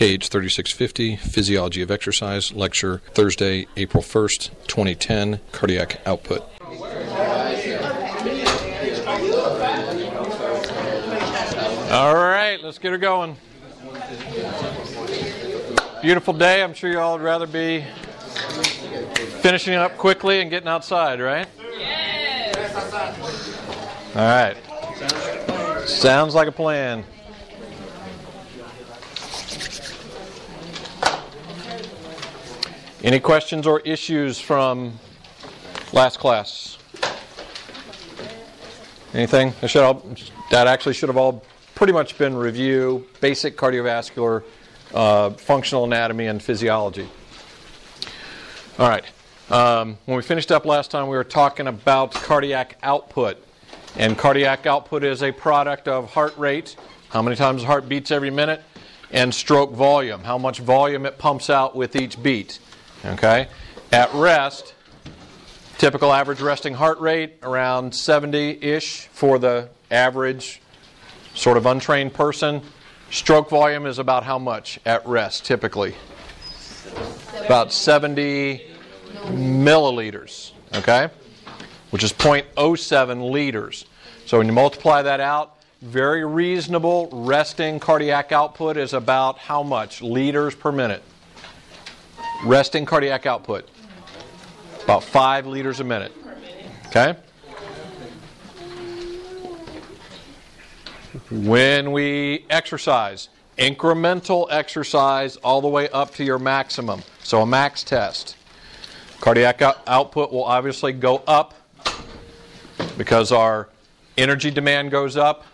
KH 3650, Physiology of Exercise, lecture Thursday, April 1st, 2010, cardiac output. All right, let's get her going. Beautiful day. I'm sure you all would rather be finishing up quickly and getting outside, right? All right. Sounds like a plan. Any questions or issues from last class? Anything? All, that actually should have all pretty much been review, basic cardiovascular, uh, functional anatomy, and physiology. All right. Um, when we finished up last time, we were talking about cardiac output. And cardiac output is a product of heart rate, how many times the heart beats every minute, and stroke volume, how much volume it pumps out with each beat. Okay? At rest, typical average resting heart rate around 70 ish for the average sort of untrained person. Stroke volume is about how much at rest typically? About 70 milliliters, okay? Which is 0.07 liters. So when you multiply that out, very reasonable resting cardiac output is about how much liters per minute? Resting cardiac output. About 5 liters a minute. Okay? When we exercise, incremental exercise all the way up to your maximum. So a max test. Cardiac out- output will obviously go up because our energy demand goes up,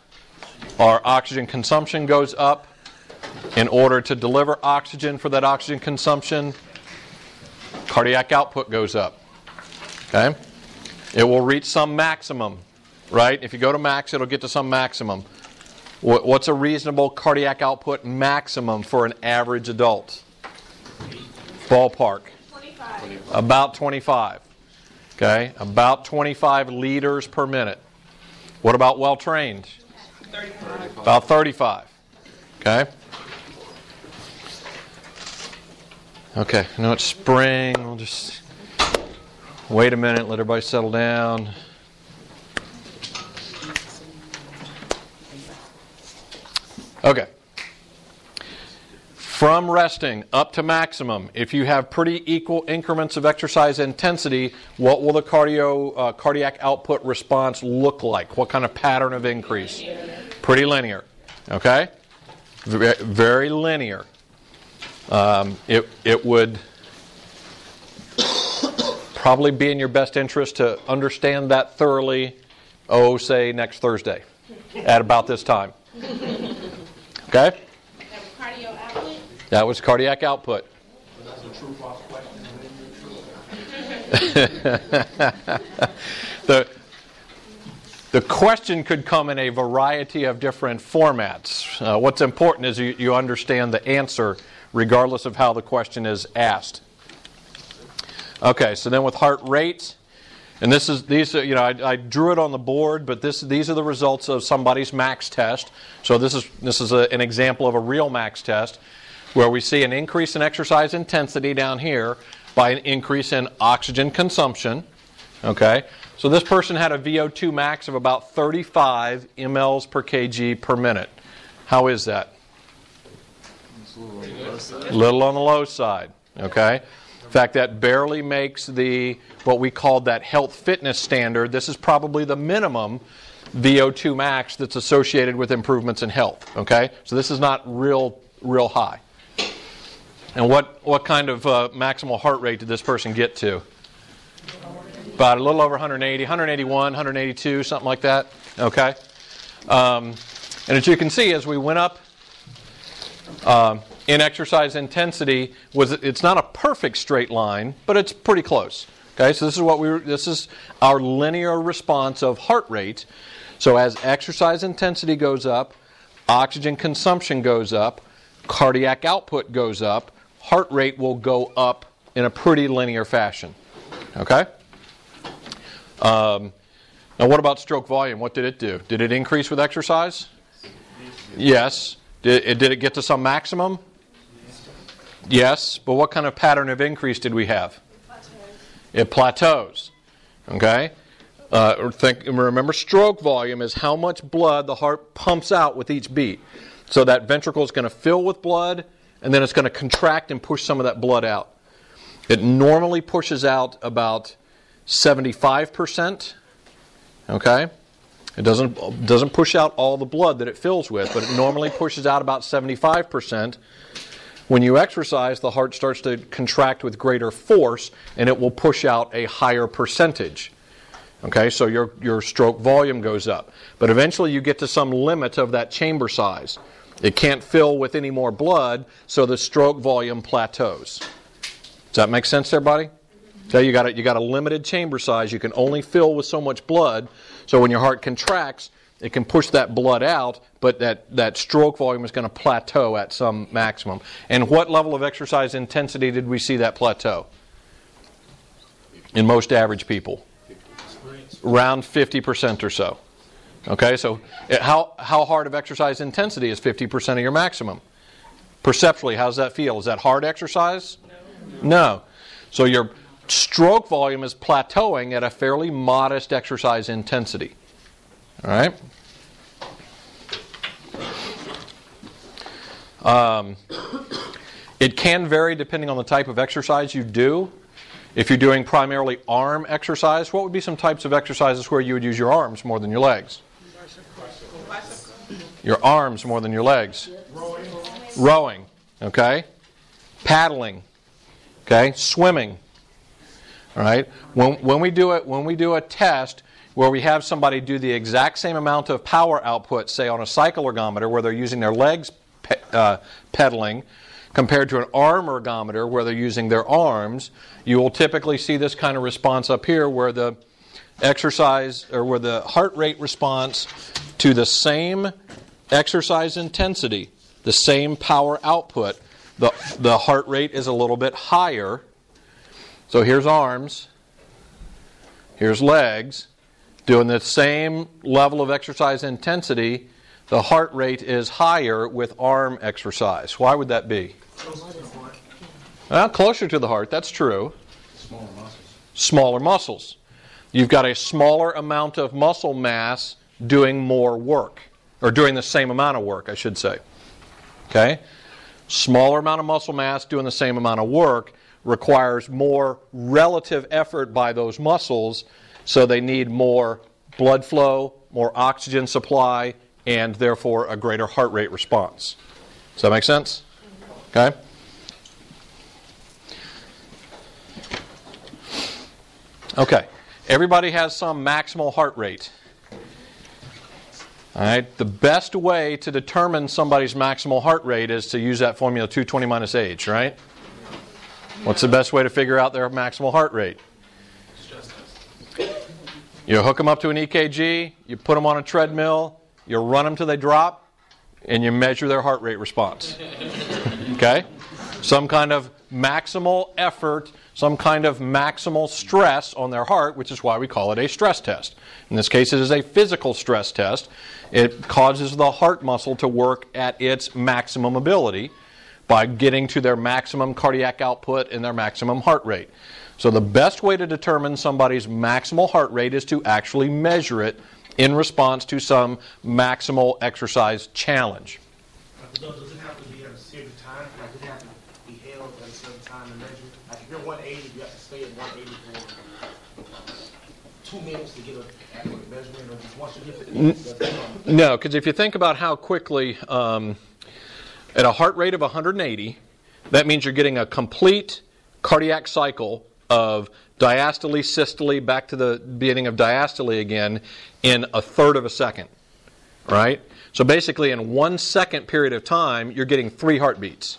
our oxygen consumption goes up. In order to deliver oxygen for that oxygen consumption, cardiac output goes up. Okay? It will reach some maximum, right? If you go to max, it'll get to some maximum. What's a reasonable cardiac output maximum for an average adult? Ballpark. About 25. Okay? About 25 liters per minute. What about well trained? About 35. Okay? Okay, I know it's spring. We'll just wait a minute, let everybody settle down. Okay. From resting up to maximum, if you have pretty equal increments of exercise intensity, what will the cardio, uh, cardiac output response look like? What kind of pattern of increase? Pretty linear. Okay? Very linear. Um, it, it would probably be in your best interest to understand that thoroughly, oh, say next Thursday at about this time. Okay? That was cardiac output. That's a true fast question the, the question could come in a variety of different formats. Uh, what's important is you, you understand the answer regardless of how the question is asked. Okay, so then with heart rate, and this is these are, you know I, I drew it on the board, but this these are the results of somebody's max test. So this is this is a, an example of a real max test where we see an increase in exercise intensity down here by an increase in oxygen consumption. Okay, so this person had a VO2 max of about 35 mLs per kg per minute. How is that? Little on the low side. Okay. In fact, that barely makes the what we call that health fitness standard. This is probably the minimum VO2 max that's associated with improvements in health. Okay, so this is not real real high. And what what kind of uh, maximal heart rate did this person get to? About a little over 180, 181, 182, something like that. Okay, um, and as you can see, as we went up um, in exercise intensity was it's not a perfect straight line, but it's pretty close. Okay, so this is what we were, this is our linear response of heart rate. So as exercise intensity goes up, oxygen consumption goes up, cardiac output goes up, heart rate will go up in a pretty linear fashion. Okay. Um, now, what about stroke volume? What did it do? Did it increase with exercise? Yes. Did it, did it get to some maximum? Yes, but what kind of pattern of increase did we have? It plateaus. Okay? Uh, think, remember, stroke volume is how much blood the heart pumps out with each beat. So that ventricle is going to fill with blood, and then it's going to contract and push some of that blood out. It normally pushes out about 75%. Okay? It doesn't, doesn't push out all the blood that it fills with, but it normally pushes out about 75%. When you exercise, the heart starts to contract with greater force and it will push out a higher percentage. Okay, so your, your stroke volume goes up. But eventually you get to some limit of that chamber size. It can't fill with any more blood, so the stroke volume plateaus. Does that make sense, everybody? So you got a, you got a limited chamber size. You can only fill with so much blood. So when your heart contracts, it can push that blood out, but that, that stroke volume is going to plateau at some maximum. And what level of exercise intensity did we see that plateau? In most average people? Around 50% or so. Okay, so eh, how, how hard of exercise intensity is 50% of your maximum? Perceptually, how does that feel? Is that hard exercise? No. no. So your stroke volume is plateauing at a fairly modest exercise intensity. All right? Um, it can vary depending on the type of exercise you do. If you're doing primarily arm exercise, what would be some types of exercises where you would use your arms more than your legs? Your arms more than your legs. Rowing. Rowing, okay? Paddling, okay? Swimming. All right? When, when, we do it, when we do a test, where we have somebody do the exact same amount of power output, say on a cycle ergometer, where they're using their legs pe- uh, pedaling, compared to an arm ergometer, where they're using their arms, you will typically see this kind of response up here, where the exercise or where the heart rate response to the same exercise intensity, the same power output, the, the heart rate is a little bit higher. So here's arms, here's legs doing the same level of exercise intensity, the heart rate is higher with arm exercise. Why would that be? Well, closer to the heart, that's true. Smaller muscles. Smaller muscles. You've got a smaller amount of muscle mass doing more work, or doing the same amount of work, I should say. Okay? Smaller amount of muscle mass doing the same amount of work requires more relative effort by those muscles so they need more blood flow, more oxygen supply, and therefore a greater heart rate response. Does that make sense? Okay? Okay. Everybody has some maximal heart rate. All right. The best way to determine somebody's maximal heart rate is to use that formula 220 minus age, right? What's the best way to figure out their maximal heart rate? You hook them up to an EKG, you put them on a treadmill, you run them till they drop, and you measure their heart rate response. okay? Some kind of maximal effort, some kind of maximal stress on their heart, which is why we call it a stress test. In this case, it is a physical stress test. It causes the heart muscle to work at its maximum ability by getting to their maximum cardiac output and their maximum heart rate. So, the best way to determine somebody's maximal heart rate is to actually measure it in response to some maximal exercise challenge. does it have to be at a certain time? Like, does it have to be held at a certain time and measured? Like, if you're 180, you have to stay at 180 for two minutes to get an accurate measurement, or just once you get the No, because if you think about how quickly, um, at a heart rate of 180, that means you're getting a complete cardiac cycle of diastole, systole, back to the beginning of diastole again in a third of a second. Right? So basically, in one second period of time, you're getting three heartbeats.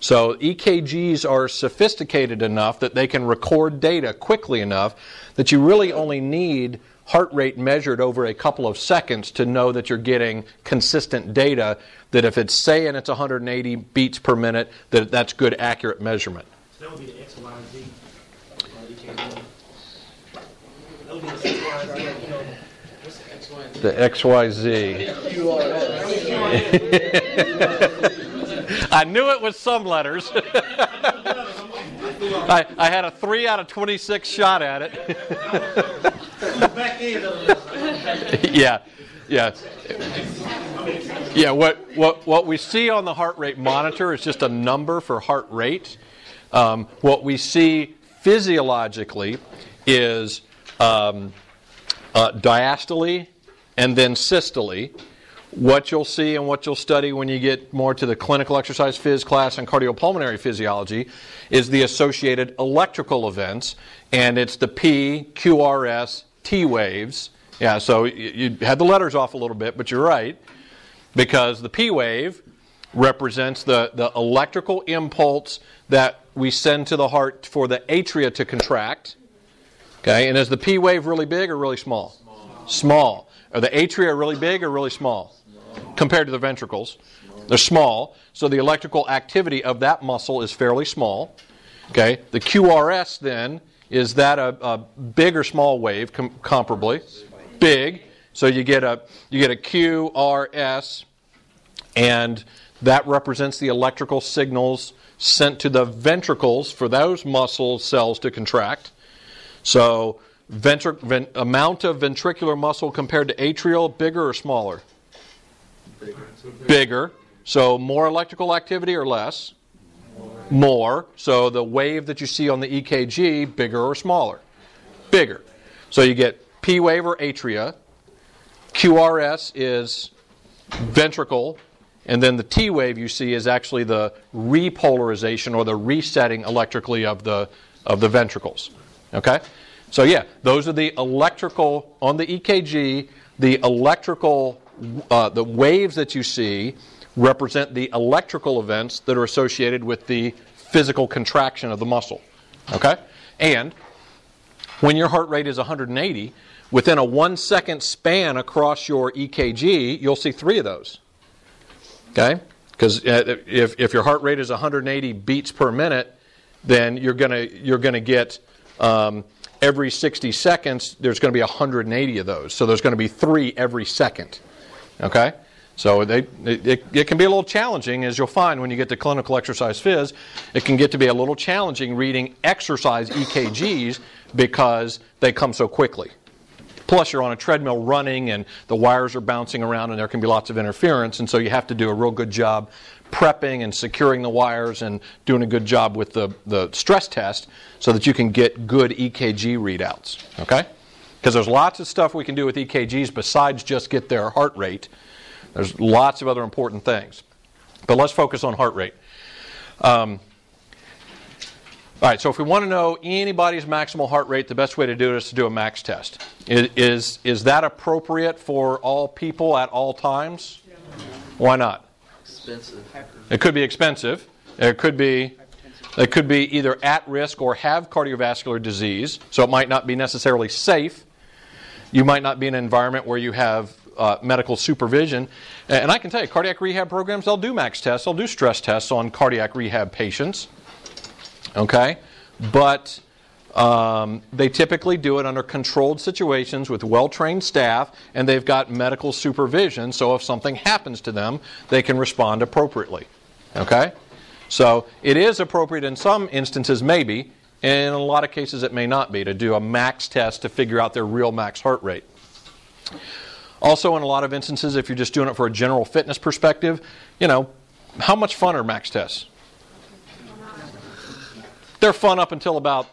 So EKGs are sophisticated enough that they can record data quickly enough that you really only need heart rate measured over a couple of seconds to know that you're getting consistent data that if it's saying it's 180 beats per minute that that's good accurate measurement. So that would be the X, Y, and Z. The XYZ. I knew it was some letters. I, I had a 3 out of 26 shot at it. Yeah, yeah. Yeah, what, what, what we see on the heart rate monitor is just a number for heart rate. Um, what we see physiologically is um, uh, diastole and then systole. What you'll see and what you'll study when you get more to the clinical exercise phys class and cardiopulmonary physiology is the associated electrical events, and it's the P, QRS, T waves. Yeah, so you, had the letters off a little bit, but you're right, because the P wave represents the, the electrical impulse that we send to the heart for the atria to contract. Okay, and is the P wave really big or really small? Small. small. Are the atria really big or really small? Compared to the ventricles. They're small, so the electrical activity of that muscle is fairly small. Okay, the QRS then is that a, a big or small wave com- comparably? Big. So you get a you get a QRS, and that represents the electrical signals sent to the ventricles for those muscle cells to contract. So ventri- ven- amount of ventricular muscle compared to atrial, bigger or smaller? Bigger. So more electrical activity or less? More. So the wave that you see on the EKG, bigger or smaller? Bigger. So you get P wave or atria. QRS is ventricle. And then the T wave you see is actually the repolarization or the resetting electrically of the, of the ventricles. Okay? So, yeah, those are the electrical, on the EKG, the electrical uh, the waves that you see represent the electrical events that are associated with the physical contraction of the muscle. Okay? And when your heart rate is 180, within a one second span across your EKG, you'll see three of those. Okay? Because uh, if, if your heart rate is 180 beats per minute, then you're going to you're to get um, every 60 seconds, there's going to be 180 of those. So there's going to be three every second. Okay? So they, it, it, can be a little challenging, as you'll find when you get to clinical exercise phys. It can get to be a little challenging reading exercise EKGs because they come so quickly. Plus, you're on a treadmill running and the wires are bouncing around and there can be lots of interference, and so you have to do a real good job prepping and securing the wires and doing a good job with the, the stress test so that you can get good EKG readouts. Okay? Because there's lots of stuff we can do with EKGs besides just get their heart rate. There's lots of other important things. But let's focus on heart rate. Um, all right, so if we want to know anybody's maximal heart rate, the best way to do it is to do a max test. Is, is that appropriate for all people at all times? Why not? Expensive. It could be expensive. It could be it could be either at risk or have cardiovascular disease, so it might not be necessarily safe. You might not be in an environment where you have uh, medical supervision. And I can tell you, cardiac rehab programs, they'll do max tests, they'll do stress tests on cardiac rehab patients. Okay? But um, they typically do it under controlled situations with well trained staff, and they've got medical supervision, so if something happens to them, they can respond appropriately. Okay? So it is appropriate in some instances, maybe, in a lot of cases, it may not be to do a max test to figure out their real max heart rate. Also, in a lot of instances, if you're just doing it for a general fitness perspective, you know, how much fun are max tests? They're fun up until about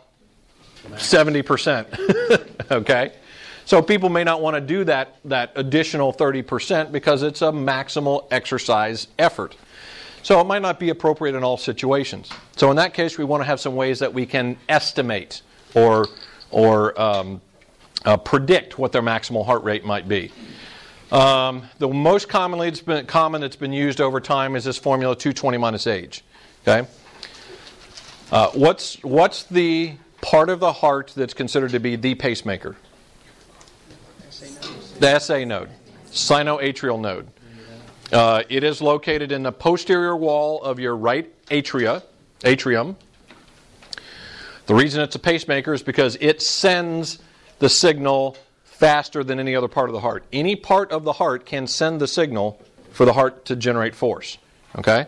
70%. okay? So people may not want to do that, that additional 30% because it's a maximal exercise effort. So it might not be appropriate in all situations. So in that case, we want to have some ways that we can estimate or, or um, uh, predict what their maximal heart rate might be. Um, the most commonly it's been, common that's been used over time is this formula 220 minus age. Okay. Uh, what's what's the part of the heart that's considered to be the pacemaker? The SA node, sinoatrial node. Uh, it is located in the posterior wall of your right atria, atrium. The reason it's a pacemaker is because it sends the signal faster than any other part of the heart. Any part of the heart can send the signal for the heart to generate force. Okay?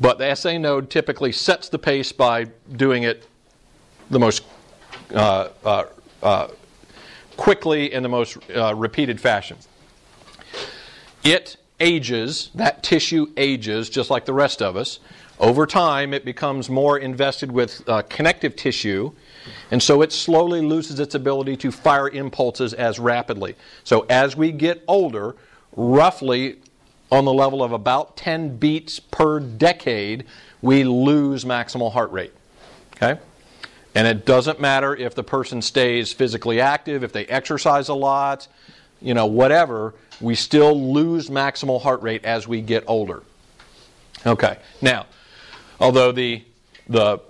but the SA node typically sets the pace by doing it the most uh, uh, uh, quickly in the most uh, repeated fashion. It ages, that tissue ages just like the rest of us. Over time, it becomes more invested with uh, connective tissue, and so it slowly loses its ability to fire impulses as rapidly. So, as we get older, roughly on the level of about 10 beats per decade, we lose maximal heart rate. Okay? And it doesn't matter if the person stays physically active, if they exercise a lot, you know, whatever, we still lose maximal heart rate as we get older. Okay, now, although the, the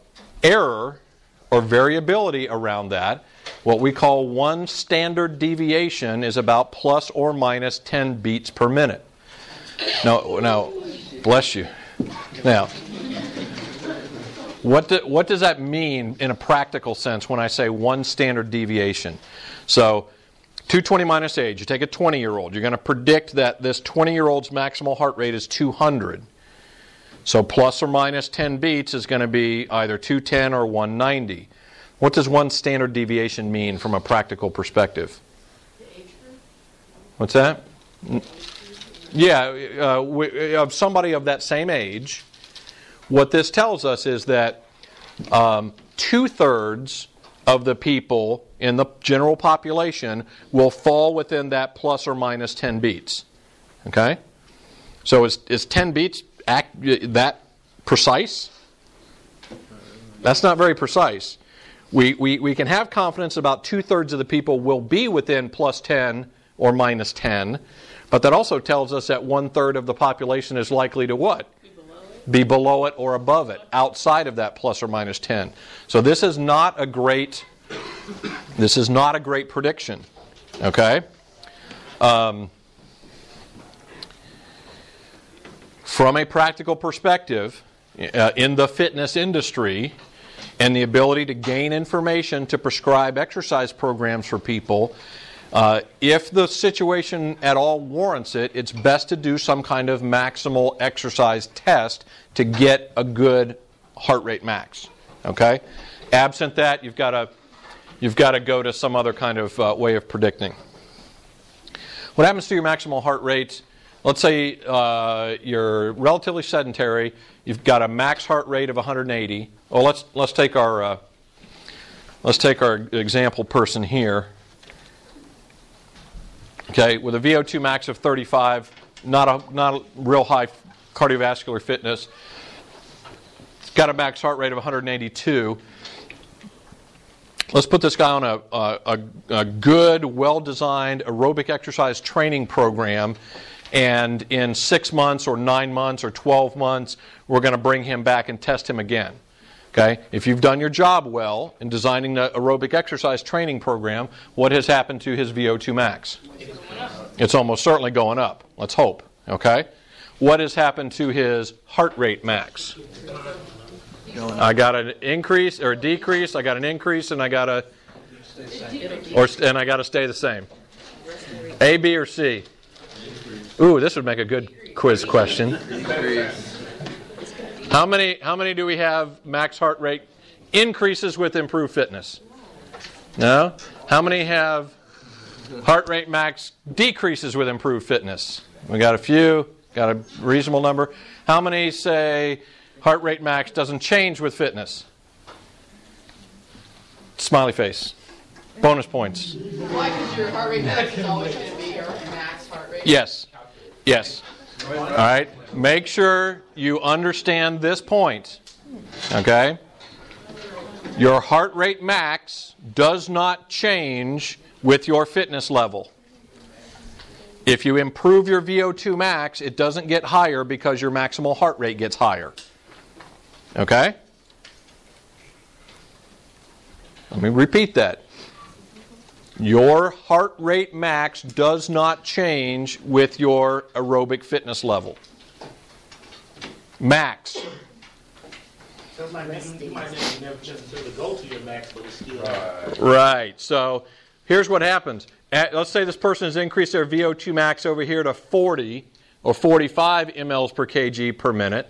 error or variability around that, what we call one standard deviation is about plus or minus 10 beats per minute. Now, now bless you. Now, what, do, what does that mean in a practical sense when I say one standard deviation? So, 220 minus age, you take a 20 year old, you're going to predict that this 20 year old's maximal heart rate is 200. So, plus or minus 10 beats is going to be either 210 or 190. What does one standard deviation mean from a practical perspective? What's that? Yeah, uh, of somebody of that same age. What this tells us is that um, two thirds of the people in the general population will fall within that plus or minus 10 beats. Okay? So is, is 10 beats act, that precise? That's not very precise. We, we, we can have confidence about two thirds of the people will be within plus 10 or minus 10, but that also tells us that one third of the population is likely to what? Be below it or above it, outside of that plus or minus 10. So this is not a great this is not a great prediction. Okay? Um, from a practical perspective, uh, in the fitness industry, and the ability to gain information to prescribe exercise programs for people, uh, if the situation at all warrants it, it's best to do some kind of maximal exercise test to get a good heart rate max. Okay? Absent that, you've got to you've got to go to some other kind of uh, way of predicting. What happens to your maximal heart rate? Let's say uh, you're relatively sedentary. You've got a max heart rate of 180. Well, let's let's take our uh, let's take our example person here. Okay, with a VO2 max of 35, not a not a real high cardiovascular fitness. Got a max heart rate of 182 Let's put this guy on a, a, a good, well designed aerobic exercise training program. And in six months, or nine months, or 12 months, we're going to bring him back and test him again. Okay? If you've done your job well in designing the aerobic exercise training program, what has happened to his VO2 max? It's almost certainly going up. Let's hope. Okay? What has happened to his heart rate max? I got an increase or a decrease. I got an increase, and I got a or and I got to stay the same. A, B, or C? Ooh, this would make a good quiz question. How many? How many do we have? Max heart rate increases with improved fitness. No. How many have heart rate max decreases with improved fitness? We got a few. Got a reasonable number. How many say heart rate max doesn't change with fitness. Smiley face. Bonus points. Why? Because your heart rate max is always going to be your max heart rate. Yes. Yes. All right. Make sure you understand this point. Okay? Your heart rate max does not change with your fitness level. If you improve your VO2 max, it doesn't get higher because your maximal heart rate gets higher. Okay? Let me repeat that. Your heart rate max does not change with your aerobic fitness level. Max. Sounds like you might never necessarily go to your max, but it's still. Right. So here's what happens. At, let's say this person has increased their VO2 max over here to 40 or 45 mLs per kg per minute.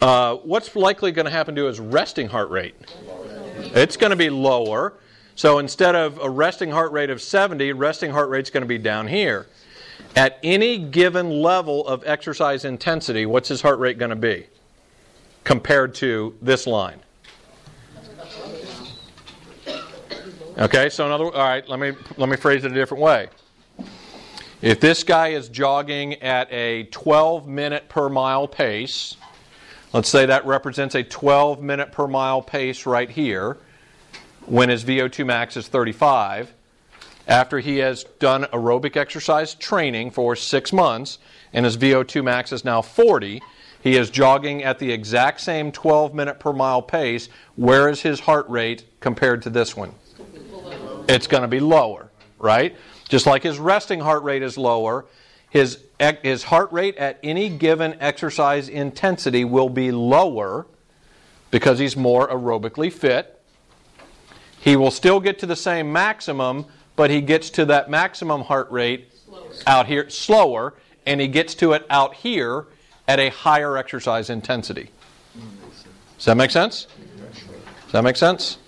uh, what's likely going to happen to his resting heart rate? It's going to be lower. So instead of a resting heart rate of 70, resting heart rate's going to be down here. At any given level of exercise intensity, what's his heart rate going to be compared to this line? Okay, so another all right, let me let me phrase it a different way. If this guy is jogging at a 12 minute per mile pace, let's say that represents a 12 minute per mile pace right here, when his VO2 max is 35, after he has done aerobic exercise training for six months and his VO2 max is now 40, he is jogging at the exact same 12 minute per mile pace. Where is his heart rate compared to this one? It's going to be lower, right? Just like his resting heart rate is lower, his, his heart rate at any given exercise intensity will be lower because he's more aerobically fit. He will still get to the same maximum, but he gets to that maximum heart rate out here slower, and he gets to it out here at a higher exercise intensity. Does that make sense? Does that make sense?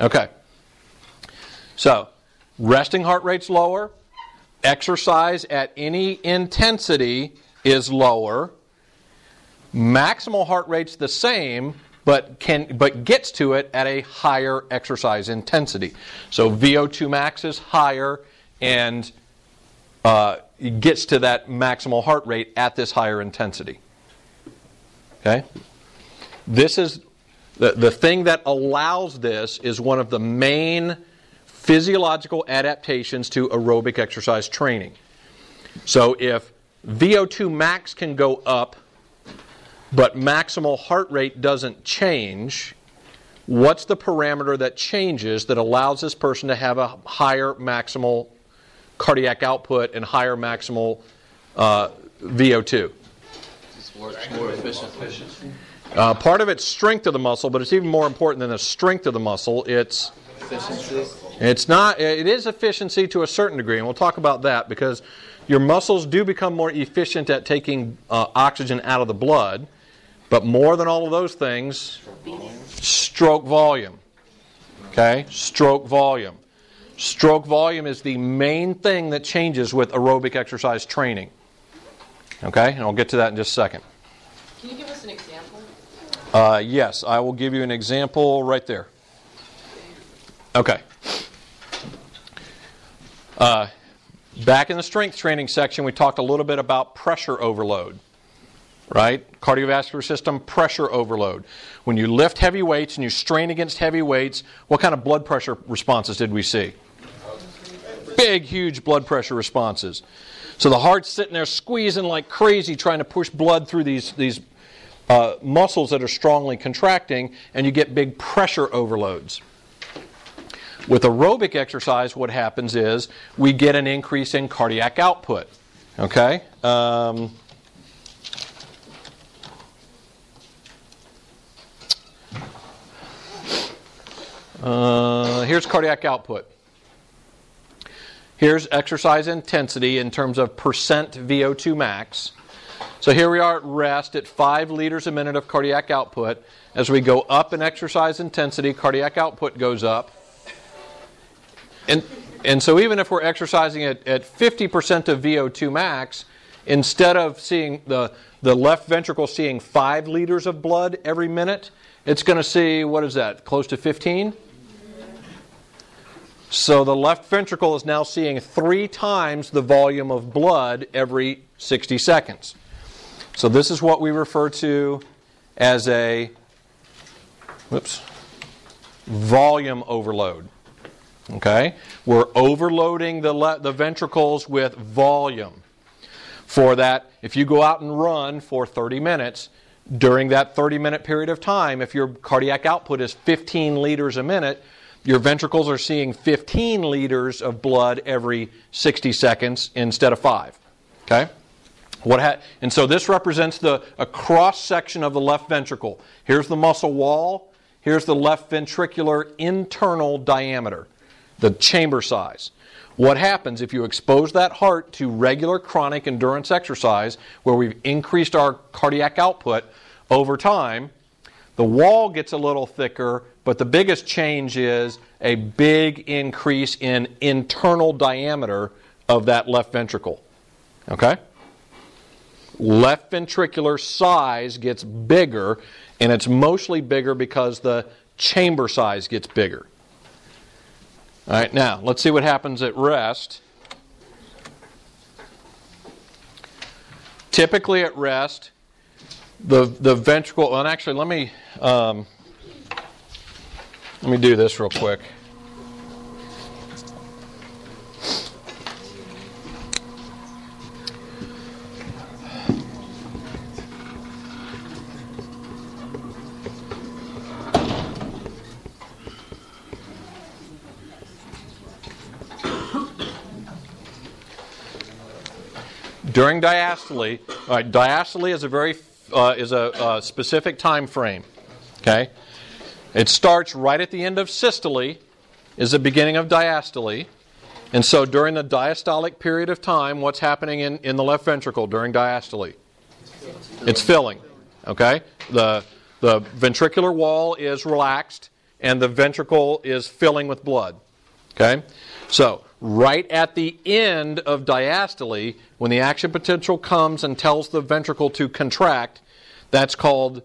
Okay. So, resting heart rate's lower, exercise at any intensity is lower, maximal heart rate's the same, but can but gets to it at a higher exercise intensity. So VO2 max is higher and uh, gets to that maximal heart rate at this higher intensity. Okay? This is the, the thing that allows this is one of the main physiological adaptations to aerobic exercise training. So if VO2 max can go up, but maximal heart rate doesn't change, what's the parameter that changes that allows this person to have a higher maximal cardiac output and higher maximal uh, VO2? It's more, it's more efficient. Uh, part of it's strength of the muscle, but it's even more important than the strength of the muscle. It's Efficiency. it's not. It is efficiency to a certain degree, and we'll talk about that because your muscles do become more efficient at taking uh, oxygen out of the blood. But more than all of those things, stroke volume. Okay, stroke volume. Stroke volume is the main thing that changes with aerobic exercise training. Okay, and I'll get to that in just a second. Can you give us an example? Uh, yes, I will give you an example right there. Okay. Uh, back in the strength training section, we talked a little bit about pressure overload, right? Cardiovascular system pressure overload. When you lift heavy weights and you strain against heavy weights, what kind of blood pressure responses did we see? Big, huge blood pressure responses. So the heart's sitting there squeezing like crazy, trying to push blood through these, these uh, muscles that are strongly contracting, and you get big pressure overloads. With aerobic exercise, what happens is we get an increase in cardiac output. Okay? Um, uh, here's cardiac output. Here's exercise intensity in terms of percent VO2 max. So here we are at rest at 5 liters a minute of cardiac output. As we go up in exercise intensity, cardiac output goes up. And, and so even if we're exercising at, at 50% of VO2 max, instead of seeing the, the left ventricle seeing 5 liters of blood every minute, it's going to see, what is that, close to 15? So the left ventricle is now seeing three times the volume of blood every 60 seconds. So this is what we refer to as a whoops, volume overload. Okay? We're overloading the, le- the ventricles with volume. For that, if you go out and run for 30 minutes, during that 30 minute period of time, if your cardiac output is 15 liters a minute, your ventricles are seeing 15 liters of blood every 60 seconds instead of 5. Okay? What ha- and so this represents the a cross section of the left ventricle. Here's the muscle wall. Here's the left ventricular internal diameter, the chamber size. What happens if you expose that heart to regular chronic endurance exercise where we've increased our cardiac output over time, the wall gets a little thicker, but the biggest change is a big increase in internal diameter of that left ventricle. Okay? Left ventricular size gets bigger, and it's mostly bigger because the chamber size gets bigger. All right, now let's see what happens at rest. Typically at rest, the the ventricle. And actually, let me um, let me do this real quick. During diastole, right, diastole is a very uh, is a, a specific time frame. Okay, it starts right at the end of systole, is the beginning of diastole, and so during the diastolic period of time, what's happening in, in the left ventricle during diastole? It's filling. Okay, the the ventricular wall is relaxed, and the ventricle is filling with blood. Okay, so right at the end of diastole, when the action potential comes and tells the ventricle to contract, that's called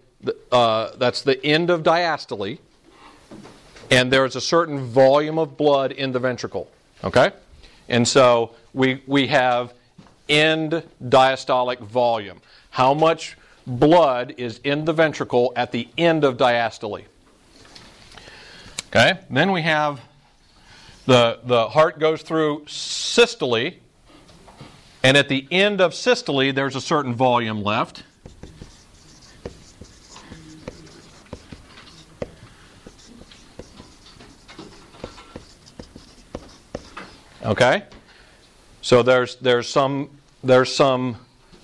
uh, that's the end of diastole, and there is a certain volume of blood in the ventricle. Okay, and so we we have end diastolic volume. How much blood is in the ventricle at the end of diastole? Okay, then we have the, the heart goes through systole, and at the end of systole, there's a certain volume left. Okay? So there's, there's, some, there's some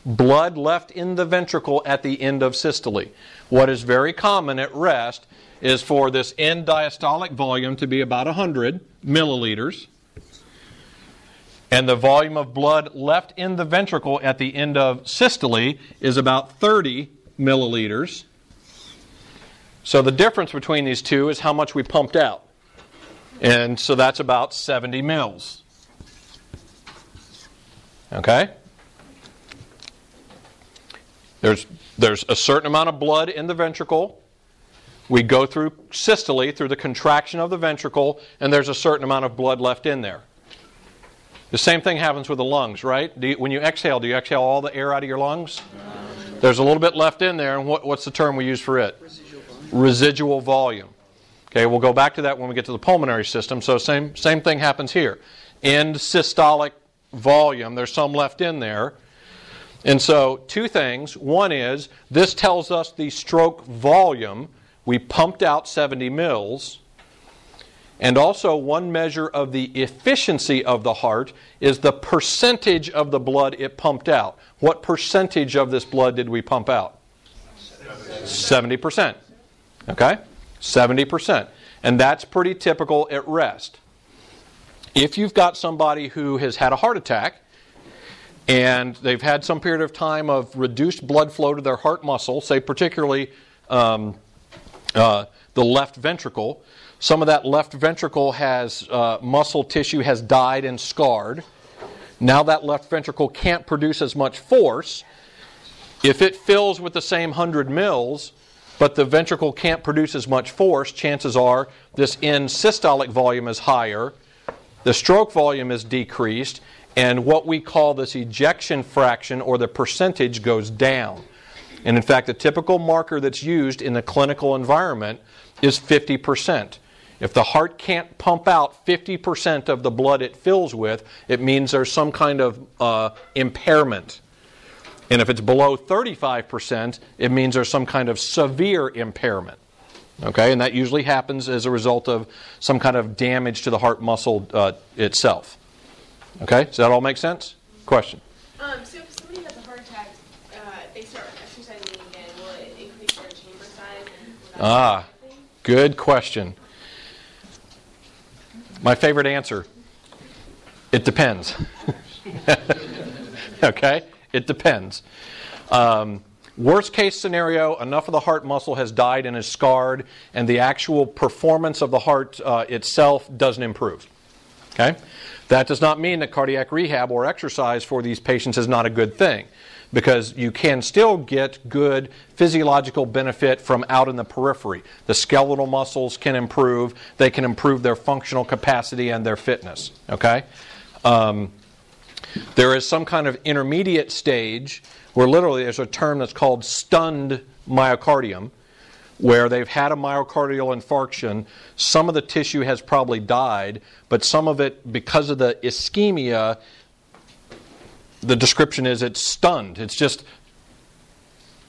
blood left in the ventricle at the end of systole. What is very common at rest is for this end diastolic volume to be about 100 milliliters. And the volume of blood left in the ventricle at the end of systole is about 30 milliliters. So the difference between these two is how much we pumped out. And so that's about 70 mils. Okay? There's, there's a certain amount of blood in the ventricle. We go through systole, through the contraction of the ventricle, and there's a certain amount of blood left in there. The same thing happens with the lungs, right? You, when you exhale, do you exhale all the air out of your lungs? There's a little bit left in there, and what, what's the term we use for it? Residual volume. Residual volume. Okay, we'll go back to that when we get to the pulmonary system. So same same thing happens here. End systolic volume, there's some left in there. And so two things. One is this tells us the stroke volume. We pumped out 70 mils. And also, one measure of the efficiency of the heart is the percentage of the blood it pumped out. What percentage of this blood did we pump out? 70%. Okay? 70%. And that's pretty typical at rest. If you've got somebody who has had a heart attack and they've had some period of time of reduced blood flow to their heart muscle, say particularly um, uh, the left ventricle, some of that left ventricle has uh, muscle tissue has died and scarred. Now that left ventricle can't produce as much force. If it fills with the same 100 mils, but the ventricle can't produce as much force, chances are this end systolic volume is higher, the stroke volume is decreased, and what we call this ejection fraction or the percentage goes down. And in fact, the typical marker that's used in the clinical environment is 50%. If the heart can't pump out 50% of the blood it fills with, it means there's some kind of uh, impairment. And if it's below 35%, it means there's some kind of severe impairment. Okay, and that usually happens as a result of some kind of damage to the heart muscle uh, itself. Okay, does that all make sense? Question? Um, so if somebody has a heart attack, uh, they start exercising again, will it increase their chamber size? Ah, good question. My favorite answer it depends. okay? It depends. Um, Worst case scenario, enough of the heart muscle has died and is scarred, and the actual performance of the heart uh, itself doesn't improve. Okay? That does not mean that cardiac rehab or exercise for these patients is not a good thing because you can still get good physiological benefit from out in the periphery. The skeletal muscles can improve, they can improve their functional capacity and their fitness. Okay? Um, there is some kind of intermediate stage where literally there's a term that's called stunned myocardium, where they've had a myocardial infarction. Some of the tissue has probably died, but some of it, because of the ischemia, the description is it's stunned. It's just,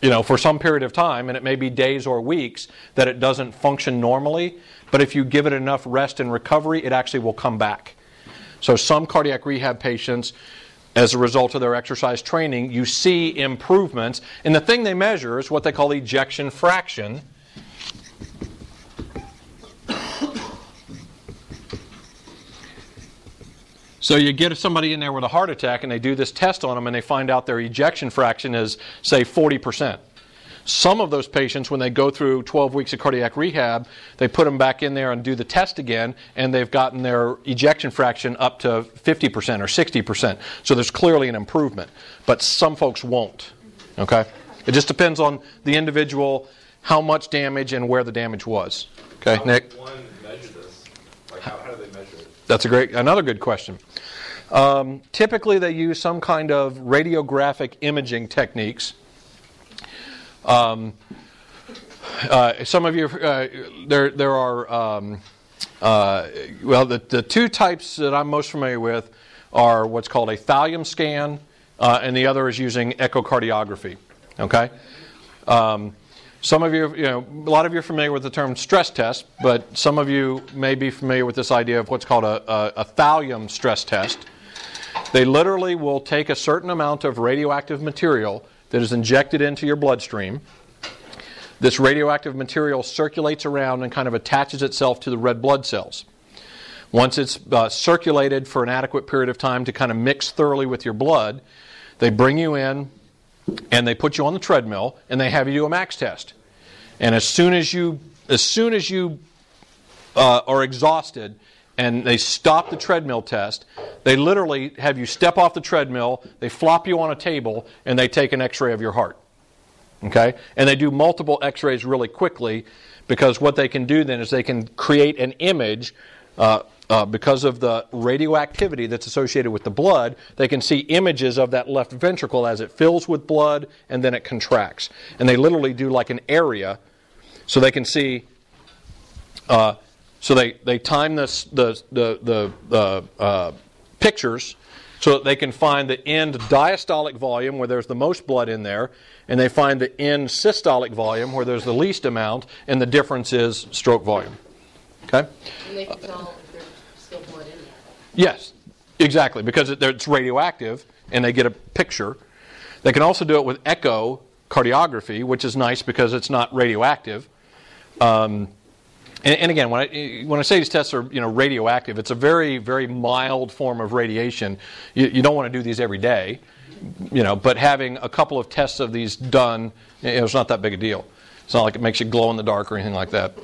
you know, for some period of time, and it may be days or weeks, that it doesn't function normally. But if you give it enough rest and recovery, it actually will come back. So, some cardiac rehab patients, as a result of their exercise training, you see improvements. And the thing they measure is what they call ejection fraction. So you get somebody in there with a heart attack and they do this test on them and they find out their ejection fraction is, say, 40%. Some of those patients, when they go through 12 weeks of cardiac rehab, they put them back in there and do the test again, and they've gotten their ejection fraction up to 50% or 60%. So there's clearly an improvement. But some folks won't. Okay? It just depends on the individual, how much damage, and where the damage was. Okay, How Nick? does one measure this? Like, how, how do they measure it? That's a great, another good question. Um, typically, they use some kind of radiographic imaging techniques. Um, uh, some of you, uh, there, there are, um, uh, well, the, the two types that I'm most familiar with are what's called a thallium scan, uh, and the other is using echocardiography. Okay? Um, some of you, you know, a lot of you are familiar with the term stress test, but some of you may be familiar with this idea of what's called a, a, a thallium stress test. They literally will take a certain amount of radioactive material that is injected into your bloodstream. This radioactive material circulates around and kind of attaches itself to the red blood cells. Once it's uh, circulated for an adequate period of time to kind of mix thoroughly with your blood, they bring you in and they put you on the treadmill and they have you do a max test. And as soon as you, as soon as you uh, are exhausted and they stop the treadmill test, they literally have you step off the treadmill, they flop you on a table, and they take an x ray of your heart. Okay? And they do multiple x rays really quickly because what they can do then is they can create an image. Uh, uh, because of the radioactivity that's associated with the blood, they can see images of that left ventricle as it fills with blood and then it contracts. And they literally do like an area so they can see uh, so they, they time this, the, the, the uh, pictures so that they can find the end diastolic volume where there's the most blood in there, and they find the end systolic volume where there's the least amount, and the difference is stroke volume. Okay? And they can tell if there's still blood in there. Yes, exactly, because it, it's radioactive, and they get a picture. They can also do it with echocardiography, which is nice because it's not radioactive. Um, and, and, again, when I, when I say these tests are you know radioactive, it's a very very mild form of radiation. You, you don't want to do these every day, you know. But having a couple of tests of these done, you know, it's not that big a deal. It's not like it makes you glow in the dark or anything like that.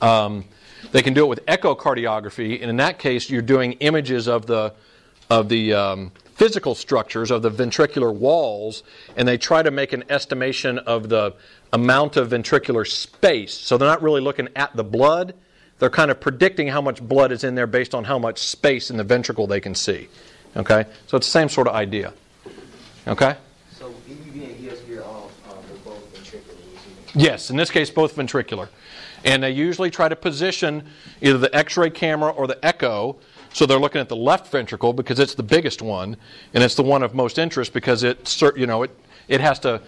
Um, they can do it with echocardiography, and in that case, you're doing images of the of the um, physical structures of the ventricular walls, and they try to make an estimation of the amount of ventricular space. So they're not really looking at the blood, they're kind of predicting how much blood is in there based on how much space in the ventricle they can see. Okay? So it's the same sort of idea. Okay? So EDV and ESV are all um, they're both ventricular. Yes, in this case, both ventricular. And they usually try to position either the x ray camera or the echo so they're looking at the left ventricle because it's the biggest one, and it's the one of most interest because it, you know, it, it has to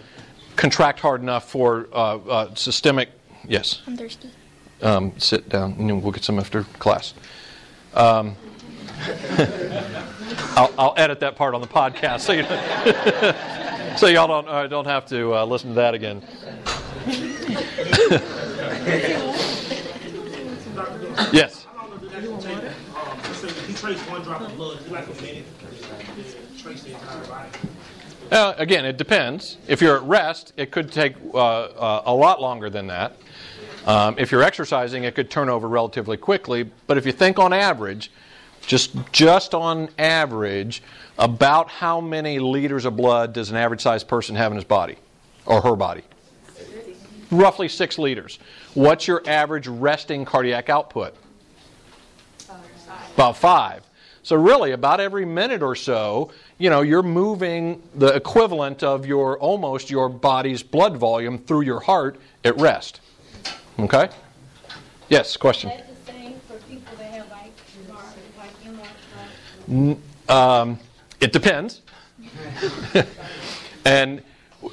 contract hard enough for uh, uh, systemic. Yes. I'm thirsty. Um, sit down, and we'll get some after class. Um, I'll, I'll, edit that part on the podcast so, you, so y'all don't uh, don't have to uh, listen to that again. yes. How long does it actually take? Traced one drop of blood, it like a minute? Trace the entire body. Again, it depends. If you're at rest, it could take uh, uh, a lot longer than that. Um, if you're exercising, it could turn over relatively quickly. But if you think on average, just just on average, about how many liters of blood does an average sized person have in his body or her body? Roughly six liters. What's your average resting cardiac output? About five. So really, about every minute or so, you know, you're moving the equivalent of your almost your body's blood volume through your heart at rest. Okay? Yes, question. Is that the same for people that have like, large, like enlarged heart? Um, it depends. and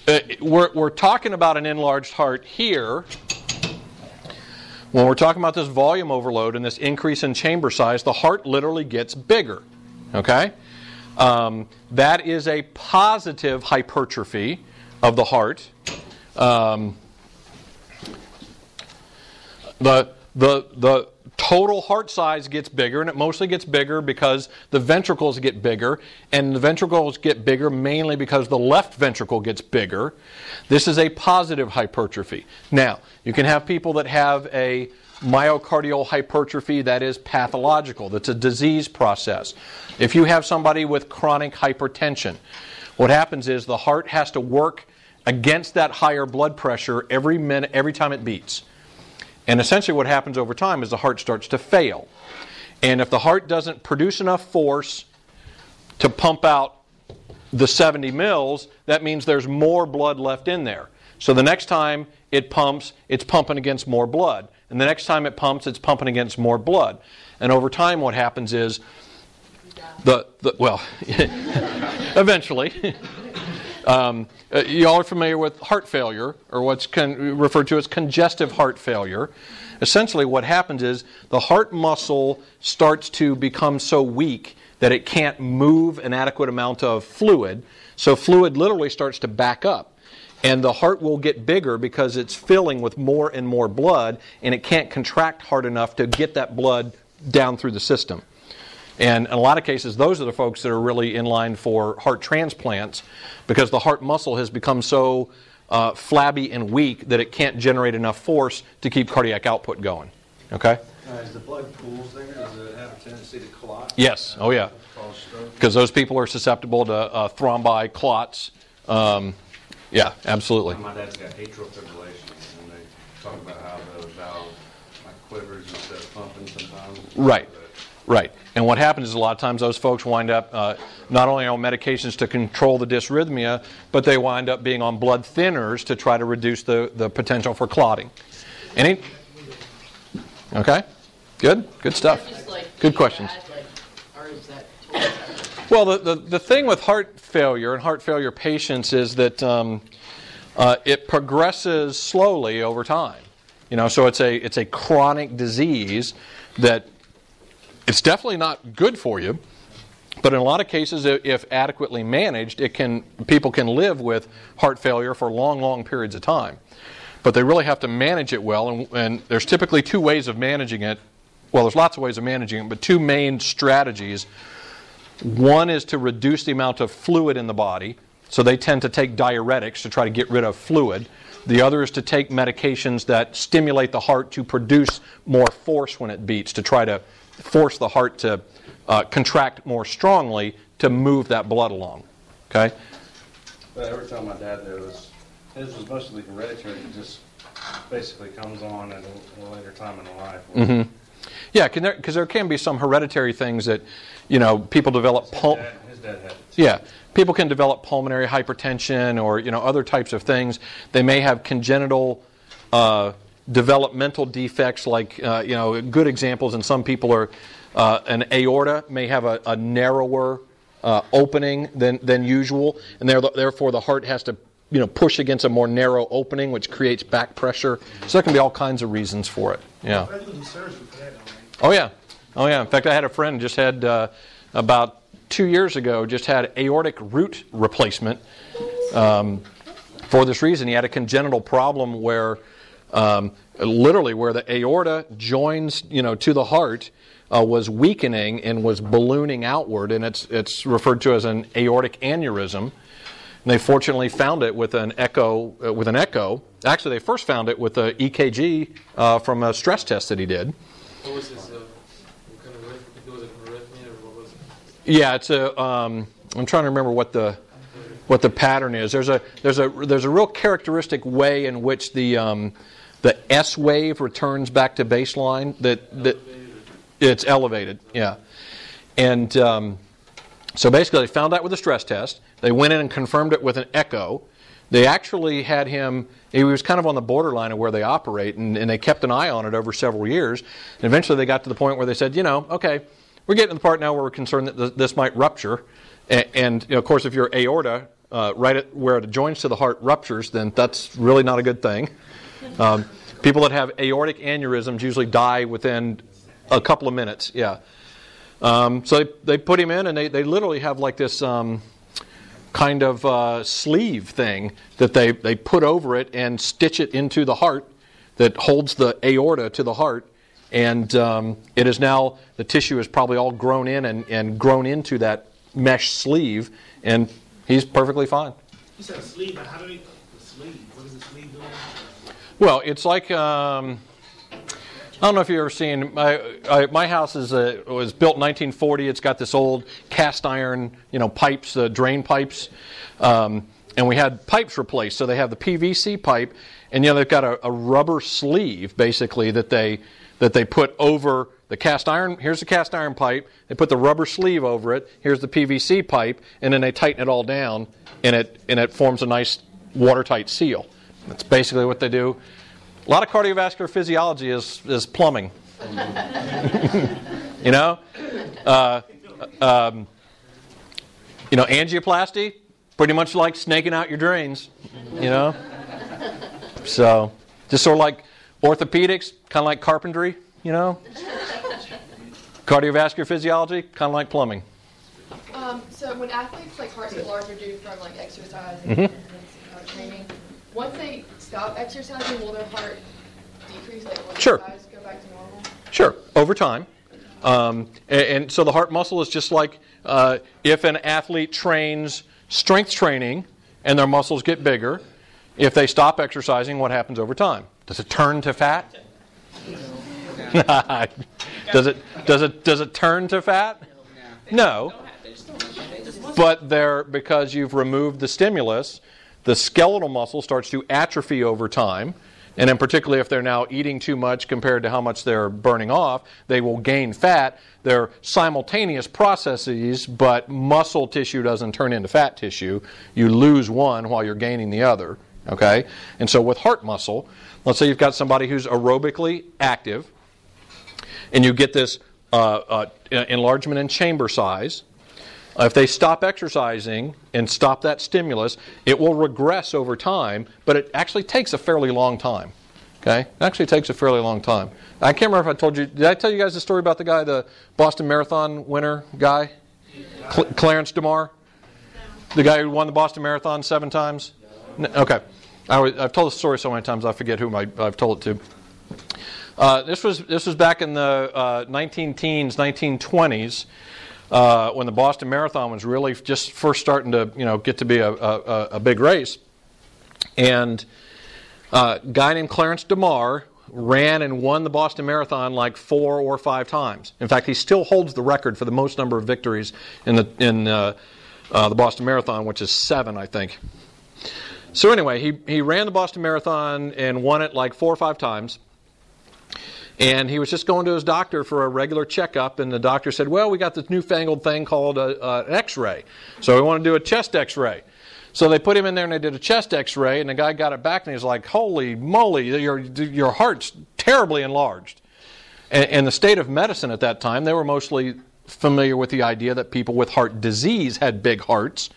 uh, we're, we're talking about an enlarged heart here. When we're talking about this volume overload and this increase in chamber size, the heart literally gets bigger. Okay? Um, that is a positive hypertrophy of the heart. Um, the, the, the total heart size gets bigger, and it mostly gets bigger because the ventricles get bigger, and the ventricles get bigger mainly because the left ventricle gets bigger. This is a positive hypertrophy. Now, you can have people that have a myocardial hypertrophy that is pathological, that's a disease process. If you have somebody with chronic hypertension, what happens is the heart has to work against that higher blood pressure every minute, every time it beats. And essentially, what happens over time is the heart starts to fail. And if the heart doesn't produce enough force to pump out the 70 mils, that means there's more blood left in there. So the next time it pumps, it's pumping against more blood. And the next time it pumps, it's pumping against more blood. And over time, what happens is the, the well, eventually. Um, uh, you all are familiar with heart failure, or what's con- referred to as congestive heart failure. Essentially, what happens is the heart muscle starts to become so weak that it can't move an adequate amount of fluid. So, fluid literally starts to back up. And the heart will get bigger because it's filling with more and more blood, and it can't contract hard enough to get that blood down through the system. And in a lot of cases, those are the folks that are really in line for heart transplants because the heart muscle has become so uh, flabby and weak that it can't generate enough force to keep cardiac output going. Okay? As the blood pools there, does it have a tendency to clot? Yes. Oh, yeah. Cause those people are susceptible to uh, thrombi, clots. Um, yeah, absolutely. My dad's got atrial fibrillation, and they talk about how the valve like quivers instead of pumping sometimes. Right. Right. And what happens is a lot of times those folks wind up uh, not only on medications to control the dysrhythmia, but they wind up being on blood thinners to try to reduce the, the potential for clotting. Any? Okay. Good. Good stuff. Like Good questions. bad, like, Or is that totally separate? Well, the, the, the thing with heart failure and heart failure patients is that um, uh, it progresses slowly over time. You know, so it's a it's a chronic disease that it's definitely not good for you. But in a lot of cases, if adequately managed, it can people can live with heart failure for long, long periods of time. But they really have to manage it well, and, and there's typically two ways of managing it. Well, there's lots of ways of managing it, but two main strategies. One is to reduce the amount of fluid in the body, so they tend to take diuretics to try to get rid of fluid. The other is to take medications that stimulate the heart to produce more force when it beats, to try to force the heart to uh, contract more strongly to move that blood along. Okay? But every time my dad did was, his was mostly hereditary. It just basically comes on at a, later time in life. Mm-hmm. Yeah, because there, can be some hereditary things that, you know, people develop. His, Pul- dad, his dad had it. Yeah, people can develop pulmonary hypertension or you know other types of things. They may have congenital uh, developmental defects, like uh, you know good examples. And some people are uh, an aorta may have a, a narrower uh, opening than than usual, and therefore the heart has to you know push against a more narrow opening, which creates back pressure. So there can be all kinds of reasons for it. Yeah. I do surgery for that, all right? Oh yeah, oh yeah. In fact, I had a friend just had uh, about two years ago just had aortic root replacement. Um, for this reason, he had a congenital problem where, um, literally, where the aorta joins, you know, to the heart. Uh, was weakening and was ballooning outward, and it's it's referred to as an aortic aneurysm. And they fortunately found it with an echo. Uh, with an echo, actually, they first found it with a EKG uh, from a stress test that he did. What was his, uh, kind of arrhythmia, was an arrhythmia or what was it? Yeah, it's a. Um, I'm trying to remember what the what the pattern is. There's a there's a there's a real characteristic way in which the um, the S wave returns back to baseline. That that it's elevated. Yeah, and um, so basically they found out with a stress test. They went in and confirmed it with an echo. They actually had him. He was kind of on the borderline of where they operate, and, and they kept an eye on it over several years. And eventually, they got to the point where they said, you know, okay, we're getting to the part now where we're concerned that th- this might rupture. And, and you know, of course, if your aorta, uh, right at where it joins to the heart, ruptures, then that's really not a good thing. Um, people that have aortic aneurysms usually die within a couple of minutes. Yeah. Um, so they, they put him in, and they, they literally have like this um, kind of uh, sleeve thing that they, they put over it and stitch it into the heart that holds the aorta to the heart. And um, it is now, the tissue is probably all grown in and, and grown into that mesh sleeve, and he's perfectly fine. You said sleeve, but how do we, sleeve? Well, it's like um, I don't know if you've ever seen my I, my house is a, was built in 1940. It's got this old cast iron, you know, pipes, uh, drain pipes, um, and we had pipes replaced. So they have the PVC pipe, and you know they've got a, a rubber sleeve basically that they that they put over the cast iron. Here's the cast iron pipe. They put the rubber sleeve over it. Here's the PVC pipe, and then they tighten it all down, and it and it forms a nice watertight seal. That's basically what they do. A lot of cardiovascular physiology is, is plumbing. you know? Uh, um, you know, angioplasty, pretty much like snaking out your drains, you know? So, just sort of like orthopedics, kind of like carpentry, you know? Cardiovascular physiology, kind of like plumbing. Um, so when athletes like hearts get larger due from like exercise Mhm. And training, once they stop exercising, will their heart decrease? Like will Sure. their size go back to normal? Sure, over time. Um, and, and so the heart muscle is just like uh, if an athlete trains strength training and their muscles get bigger, if they stop exercising, what happens over time? Does it turn to fat? does it does it does it turn to fat? No. But there because you've removed the stimulus, the skeletal muscle starts to atrophy over time. And in particularly if they're now eating too much compared to how much they're burning off, they will gain fat. They're simultaneous processes, but muscle tissue doesn't turn into fat tissue. You lose one while you're gaining the other. Okay? And so with heart muscle, let's say you've got somebody who's aerobically active, and you get this uh, uh, enlargement in chamber size. If they stop exercising and stop that stimulus, it will regress over time, but it actually takes a fairly long time. Okay? It actually takes a fairly long time. I can't remember if I told you. Did I tell you guys the story about the guy, the Boston Marathon winner guy? Cl- Clarence DeMar? The guy who won the Boston Marathon seven times? Okay. I was, I've told the story so many times I forget whom I, I've told it to. Uh, this was this was back in the uh, 19 teens, 1920s, uh, when the Boston Marathon was really just first starting to you know get to be a, a, a big race. And uh, a guy named Clarence DeMar ran and won the Boston Marathon like four or five times. In fact, he still holds the record for the most number of victories in the in uh, uh, the Boston Marathon, which is seven, I think. So anyway, he he ran the Boston Marathon and won it like four or five times. And he was just going to his doctor for a regular checkup, and the doctor said, Well, we got this newfangled thing called uh, uh, a, a, an x ray. So we want to do a chest x ray. So they put him in there and they did a chest x ray, and the guy got it back and he's like, Holy moly, your, your heart's terribly enlarged. And, and the state of medicine at that time, they were mostly familiar with the idea that people with heart disease had big hearts.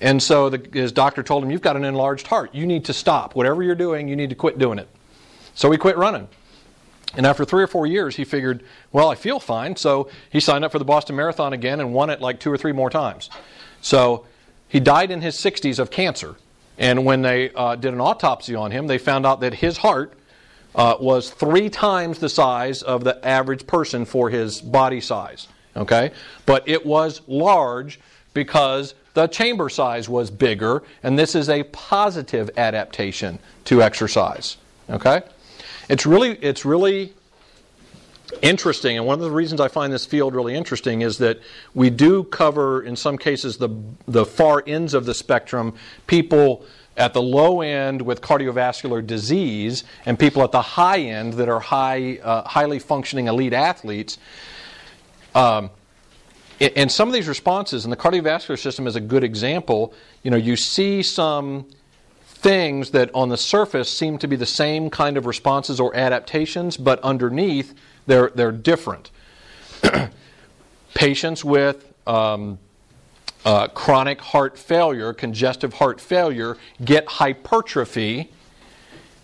And so the, his doctor told him, You've got an enlarged heart. You need to stop. Whatever you're doing, you need to quit doing it. So he quit running. And after three or four years, he figured, well, I feel fine. So he signed up for the Boston Marathon again and won it like two or three more times. So he died in his 60s of cancer. And when they uh, did an autopsy on him, they found out that his heart uh, was three times the size of the average person for his body size. Okay? But it was large because the chamber size was bigger, and this is a positive adaptation to exercise. Okay? It's really, it's really interesting, and one of the reasons I find this field really interesting is that we do cover, in some cases, the, the far ends of the spectrum, people at the low end with cardiovascular disease, and people at the high end that are high, uh, highly functioning elite athletes. Um, and some of these responses, and the cardiovascular system is a good example, you know, you see some things that on the surface seem to be the same kind of responses or adaptations, but underneath they're, they're different. Patients with um, uh, chronic heart failure, congestive heart failure, get hypertrophy,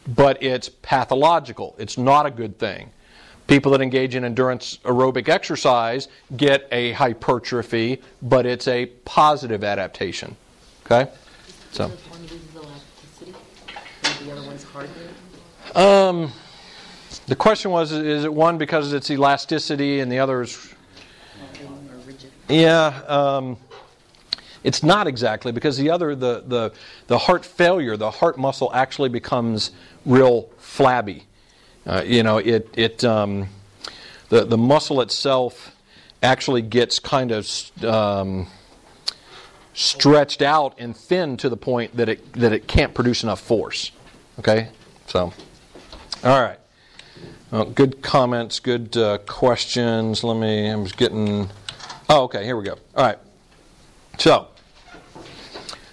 but it's pathological. It's not a good thing. People that engage in endurance aerobic exercise get a hypertrophy, but it's a positive adaptation. Okay? So. Um, the question was is it one because it's elasticity and the other is. Yeah. Um, it's not exactly because the other, the, the, the heart failure, the heart muscle actually becomes real flabby. Uh, you know, it, it, um, the, the muscle itself actually gets kind of um, stretched out and thin to the point that it, that it can't produce enough force. Okay? So, all right. Well, good comments, good uh, questions. Let me, I'm just getting. Oh, okay, here we go. All right. So,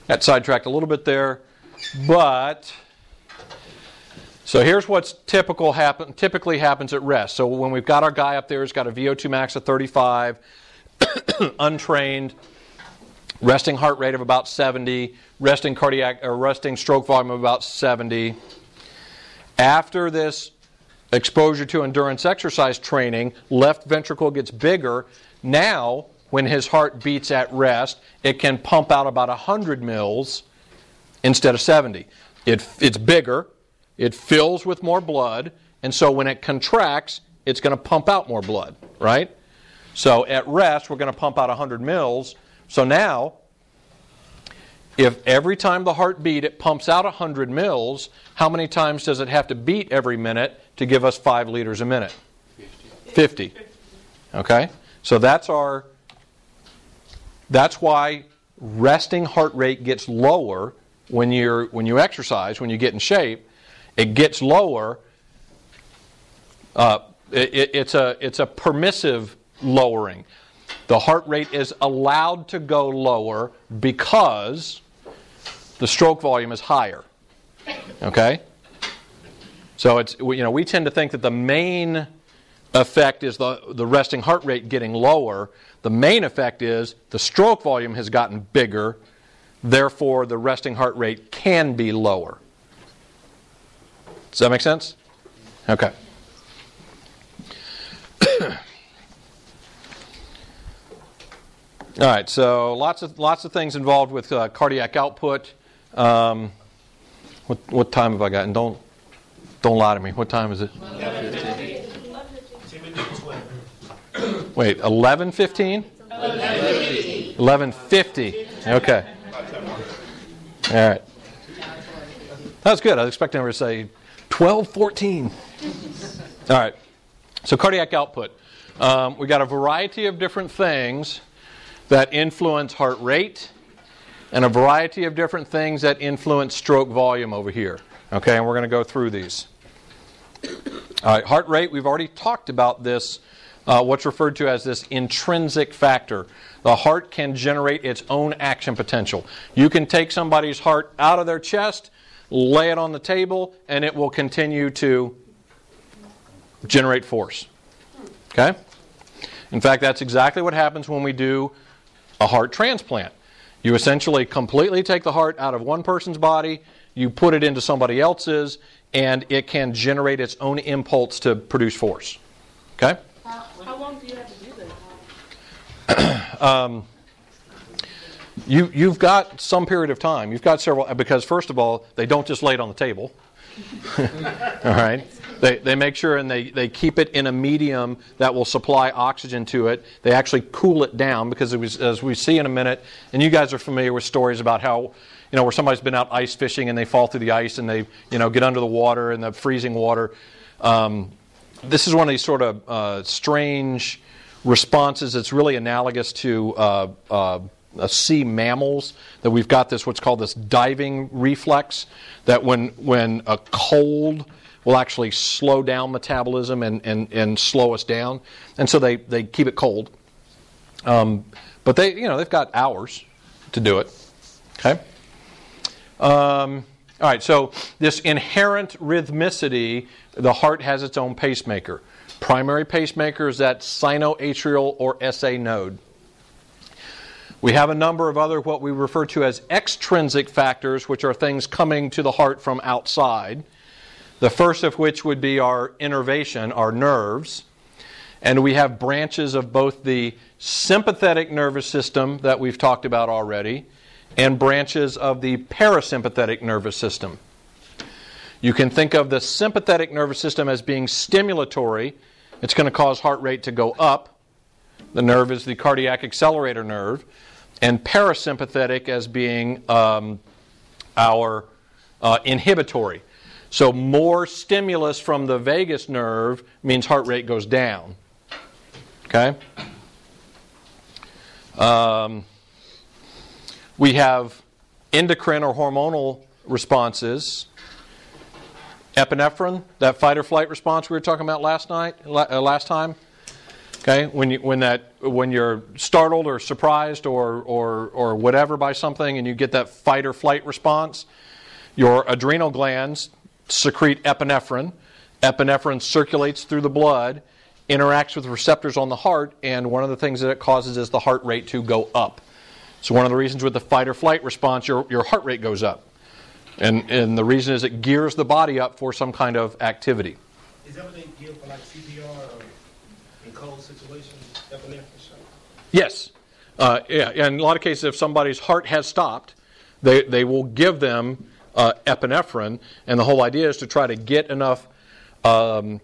got sidetracked a little bit there, but so here's what's typical happen, typically happens at rest. So when we've got our guy up there, he's got a VO2 max of 35, untrained, resting heart rate of about 70, resting cardiac or resting stroke volume of about 70. After this exposure to endurance exercise training, left ventricle gets bigger. Now when his heart beats at rest, it can pump out about 100 mils instead of 70. It, it's bigger, it fills with more blood, and so when it contracts, it's going to pump out more blood, right? So at rest, we're going to pump out 100 mils. So now, if every time the heart beat it pumps out 100 mils, how many times does it have to beat every minute to give us 5 liters a minute? 50. 50. Okay? So that's our that's why resting heart rate gets lower when you're when you exercise, when you get in shape. It gets lower. Uh, it, it's a it's a permissive lowering. The heart rate is allowed to go lower because the stroke volume is higher. Okay? So it's you know we tend to think that the main effect is the, the resting heart rate getting lower. The main effect is the stroke volume has gotten bigger, therefore, the resting heart rate can be lower. Does that make sense? Okay. All right, so lots of lots of things involved with uh, cardiac output. Um, what what time have I got? And don't don't lie to me. What time is it? Wait, 11:15? 11:50. Okay. All right. That's good. I was expecting her to say 12:14. All right. So cardiac output. Um, we got a variety of different things that influence heart rate, and a variety of different things that influence stroke volume over here. Okay, and we're going to go through these. All right, heart rate. We've already talked about this uh, what's referred to as this intrinsic factor. The heart can generate its own action potential. You can take somebody's heart out of their chest, lay it on the table, and it will continue to generate force. Okay? In fact, that's exactly what happens when we do a heart transplant. You essentially completely take the heart out of one person's body, you put it into somebody else's, and it can generate its own impulse to produce force. Okay? How long do you have to do this? um, you, you've got some period of time. You've got several, because first of all, they don't just lay it on the table. all right? They, they make sure and they, they keep it in a medium that will supply oxygen to it. They actually cool it down because it was, as we see in a minute, and you guys are familiar with stories about how, you know, where somebody's been out ice fishing and they fall through the ice and they, you know, get under the water and the freezing water. Um, this is one of these sort of uh, strange responses that's really analogous to uh, uh, sea mammals. That we've got this what's called this diving reflex. That when when a cold will actually slow down metabolism and, and, and slow us down, and so they, they keep it cold. Um, but they you know they've got hours to do it. Okay. Um, all right, so this inherent rhythmicity, the heart has its own pacemaker. Primary pacemaker is that sinoatrial or SA node. We have a number of other what we refer to as extrinsic factors, which are things coming to the heart from outside. The first of which would be our innervation, our nerves. And we have branches of both the sympathetic nervous system that we've talked about already and branches of the parasympathetic nervous system. You can think of the sympathetic nervous system as being stimulatory. It's going to cause heart rate to go up. The nerve is the cardiac accelerator nerve. And parasympathetic as being um, our uh, inhibitory. So, more stimulus from the vagus nerve means heart rate goes down. Okay? Um, we have endocrine or hormonal responses. Epinephrine, that fight or flight response we were talking about last night, uh, last time. Okay, when you, when that when you're startled or surprised or or or whatever by something, and you get that fight or flight response, your adrenal glands secrete epinephrine. Epinephrine circulates through the blood, interacts with receptors on the heart, and one of the things that it causes is the heart rate to go up. So one of the reasons with the fight or flight response, your, your heart rate goes up. And, and the reason is it gears the body up for some kind of activity. Is that what they give for like CPR or in cold situations, epinephrine? Yes. Uh, yeah, in a lot of cases, if somebody's heart has stopped, they, they will give them uh, epinephrine, and the whole idea is to try to get enough um,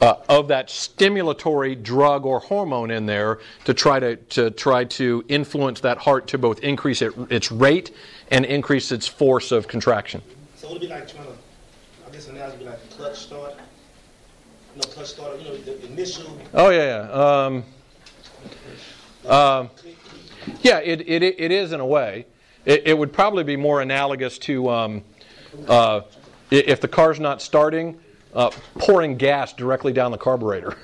uh, of that stimulatory drug or hormone in there to try to, to try to influence that heart to both increase it, its rate and increase its force of contraction. So it would be like trying to, I guess analogy would be like a clutch start. You know, clutch start, you know, the initial. Oh, yeah, yeah. Um, uh, yeah, it, it, it is in a way. It, it would probably be more analogous to um, uh, if the car's not starting, uh, pouring gas directly down the carburetor.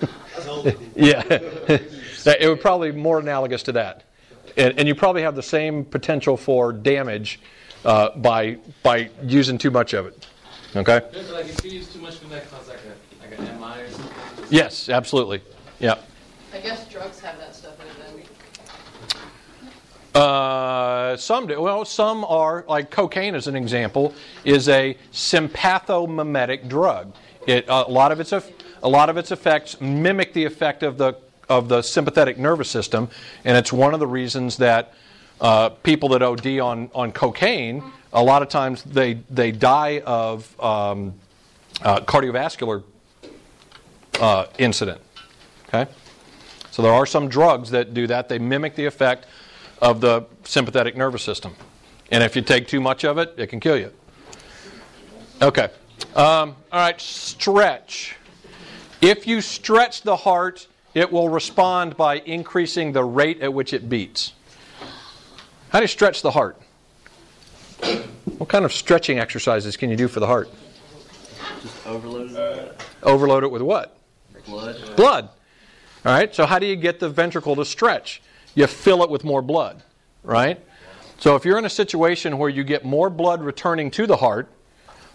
yeah, it would probably be more analogous to that, and, and, you probably have the same potential for damage uh, by by using too much of it. Okay. like if you use too much, can that cause like a like an MI or something? Yes, absolutely. Yeah. I guess drugs have that stuff in it then. Uh, some do. Well, some are like cocaine, as an example, is a sympathomimetic drug. It, a lot of its a lot of its effects mimic the effect of the of the sympathetic nervous system, and it's one of the reasons that uh, people that OD on on cocaine, a lot of times they they die of um, uh, cardiovascular uh, incident. Okay, so there are some drugs that do that. They mimic the effect of the sympathetic nervous system. And if you take too much of it, it can kill you. Okay. Um, all right, stretch. If you stretch the heart, it will respond by increasing the rate at which it beats. How do you stretch the heart? What kind of stretching exercises can you do for the heart? Just overload it. Overload it with what? Blood. Blood. All right, so how do you get the ventricle to stretch? You fill it with more blood, right? So if you're in a situation where you get more blood returning to the heart,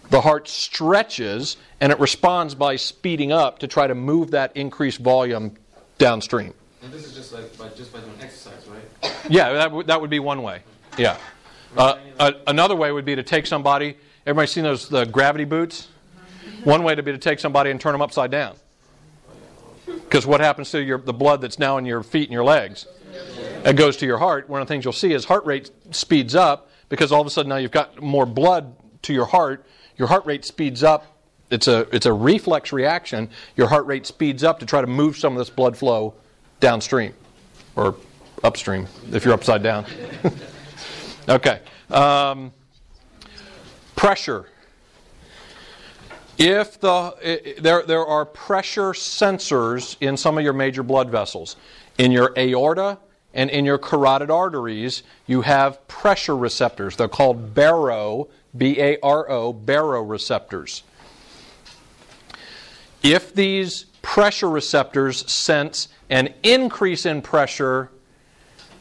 the heart stretches and it responds by speeding up to try to move that increased volume downstream. And this is just like by, just by doing exercise, right? Yeah, that, w- that would be one way. Yeah. Uh, uh, another way would be to take somebody. Everybody seen those the gravity boots? One way to be to take somebody and turn them upside down. Because what happens to your the blood that's now in your feet and your legs? It goes to your heart. One of the things you'll see is heart rate speeds up because all of a sudden now you've got more blood to your heart. Your heart rate speeds up it's a it's a reflex reaction. Your heart rate speeds up to try to move some of this blood flow downstream or upstream if you're upside down. okay. Um, pressure. If the i- there there are pressure sensors in some of your major blood vessels, in your aorta and in your carotid arteries, you have pressure receptors. They're called baro, B A R O, baroreceptors. If these pressure receptors sense an increase in pressure,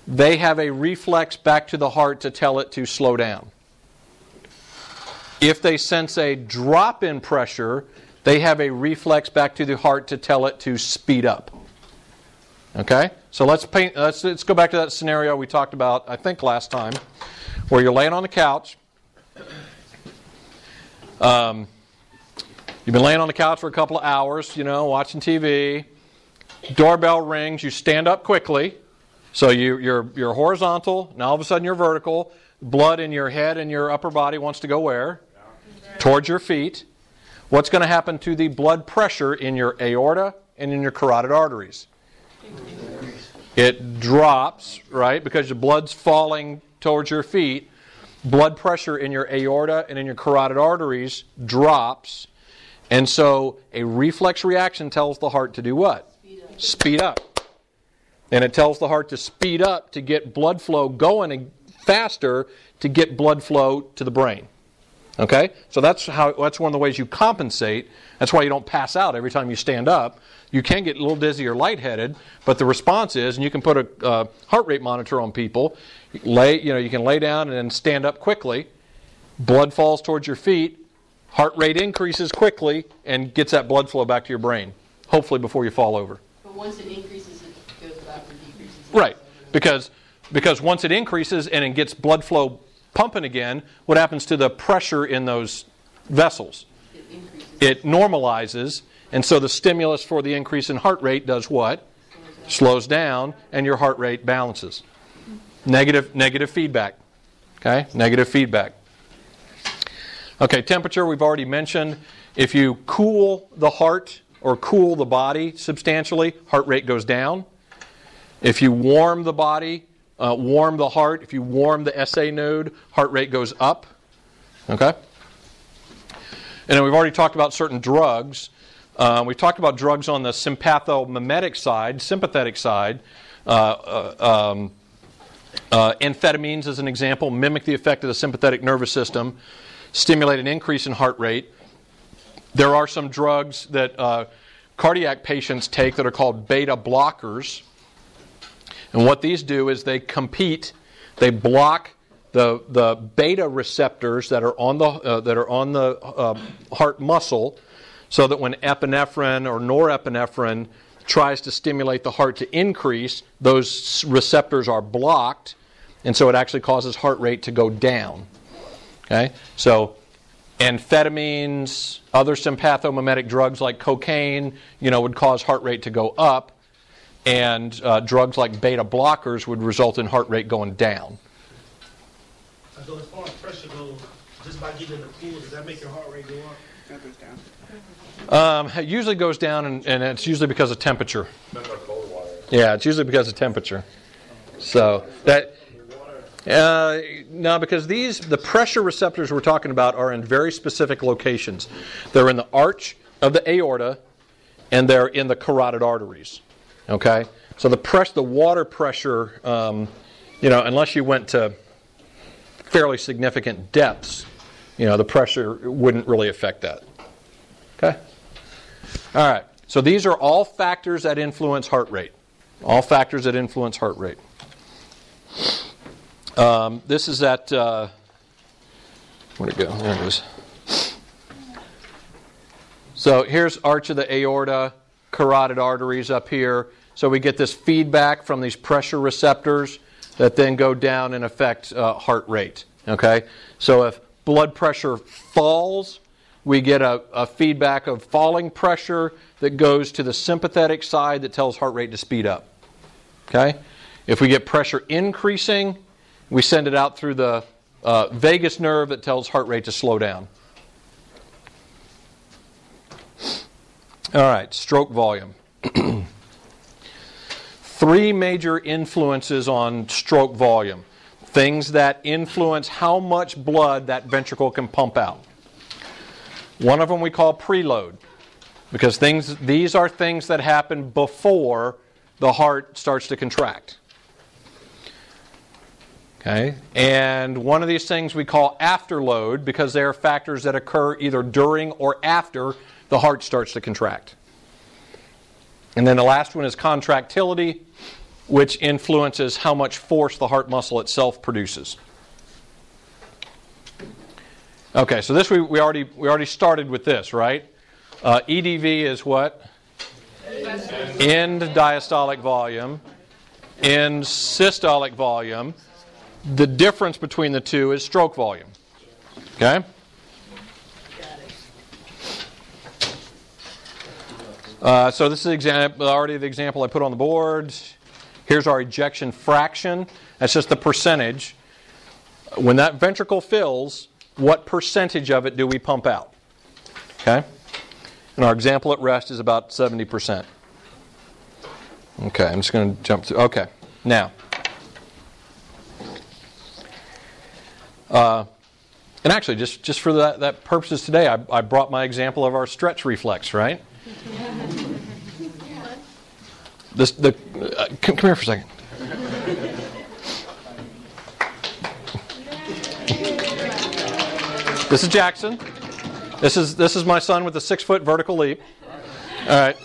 they have a reflex back to the heart to tell it to slow down. If they sense a drop in pressure, they have a reflex back to the heart to tell it to speed up. Okay? So let's paint let's, let's go back to that scenario we talked about I think last time where you're laying on the couch. Um, you've been laying on the couch for a couple of hours, you know, watching TV. Doorbell rings, you stand up quickly. So you, you're, you're horizontal, now all of a sudden you're vertical. Blood in your head and your upper body wants to go where? Towards your feet. What's going to happen to the blood pressure in your aorta and in your carotid arteries? It drops, right? Because the blood's falling towards your feet. Blood pressure in your aorta and in your carotid arteries drops. And so a reflex reaction tells the heart to do what? Speed up. And it tells the heart to speed up to get blood flow going faster to get blood flow to the brain. Okay? So that's how that's one of the ways you compensate. That's why you don't pass out every time you stand up. You can get a little dizzy or lightheaded, but the response is, and you can put a uh, heart rate monitor on people. Lay, you know, you can lay down and then stand up quickly. Blood falls towards your feet. Heart rate increases quickly and gets that blood flow back to your brain. Hopefully before you fall over. But once it increases, it goes back and decreases. Right. Because because once it increases and it gets blood flow pumping again, what happens to the pressure in those vessels? It increases. It normalizes, and so the stimulus for the increase in heart rate does what? Slows down, and your heart rate balances. Negative negative feedback. Okay? Negative feedback. Okay, temperature we've already mentioned. If you cool the heart or cool the body substantially, heart rate goes down. If you warm the body, uh, warm the heart, if you warm the SA node, heart rate goes up. Okay? And then we've already talked about certain drugs. Uh, we've talked about drugs on the sympathomimetic side, sympathetic side. Uh, uh, um, uh, amphetamines, as an example, mimic the effect of the sympathetic nervous system, stimulate an increase in heart rate. There are some drugs that cardiac patients take that are called beta blockers. And what these do is they compete, they block the, the beta receptors that are on the, uh, that are on the uh, heart muscle so that when epinephrine or norepinephrine tries to stimulate the heart to increase, those receptors are blocked, and so it actually causes heart rate to go down. Okay? So amphetamines, other sympathomimetic drugs like cocaine, you know, would cause heart rate to go up, and uh, drugs like beta blockers would result in heart rate going down. So as far as pressure goes, just by getting in the pool, does that make your heart rate go up? That goes down. Um, it usually goes down, and, and it's usually because of temperature. Yeah, it's usually because of temperature. So that. Uh, because these the pressure receptors we're talking about are in very specific locations. They're in the arch of the aorta, and they're in the carotid arteries. Okay, so the press, the water pressure, um, you know, unless you went to fairly significant depths, you know, the pressure wouldn't really affect that. Okay. All right. So these are all factors that influence heart rate. All factors that influence heart rate. Um, this is at. Uh, where'd it go? There it is. So here's arch of the aorta, carotid arteries up here. So we get this feedback from these pressure receptors that then go down and affect uh, heart rate. Okay? So if blood pressure falls, we get a, a, feedback of falling pressure that goes to the sympathetic side that tells heart rate to speed up. Okay? If we get pressure increasing, we send it out through the uh, vagus nerve that tells heart rate to slow down. All right, stroke volume. Three major influences on stroke volume. Things that influence how much blood that ventricle can pump out. One of them we call preload because things these are things that happen before the heart starts to contract. Okay? And one of these things we call afterload because they are factors that occur either during or after the heart starts to contract. And then the last one is contractility, which influences how much force the heart muscle itself produces. Okay, so this we, we already we already started with this, right? Uh, EDV is what? End diastolic volume. End systolic volume. The difference between the two is stroke volume. Okay? Uh, so this is example, already the example I put on the board. Here's our ejection fraction. That's just the percentage. When that ventricle fills, what percentage of it do we pump out? Okay? And our example at rest is about 70%. Okay, I'm just going to jump through. Okay, now. Uh, and actually, just, just for that, that purposes today, I, I brought my example of our stretch reflex, right? This, the, uh, come, come here for a second. This is Jackson. This is this is my son with a six foot vertical leap. All right.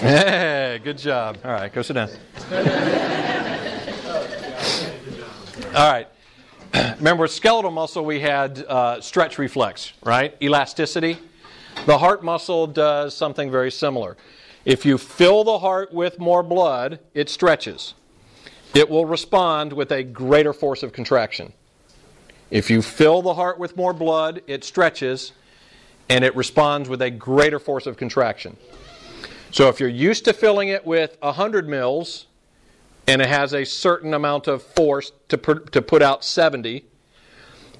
Hey, good job. All right, go sit down. All right. Remember, with skeletal muscle, we had uh, stretch reflex, right? Elasticity. The heart muscle does something very similar. If you fill the heart with more blood, it stretches. It will respond with a greater force of contraction. If you fill the heart with more blood, it stretches and it responds with a greater force of contraction. So if you're used to filling it with 100 mils and it has a certain amount of force to, put, to put out 70,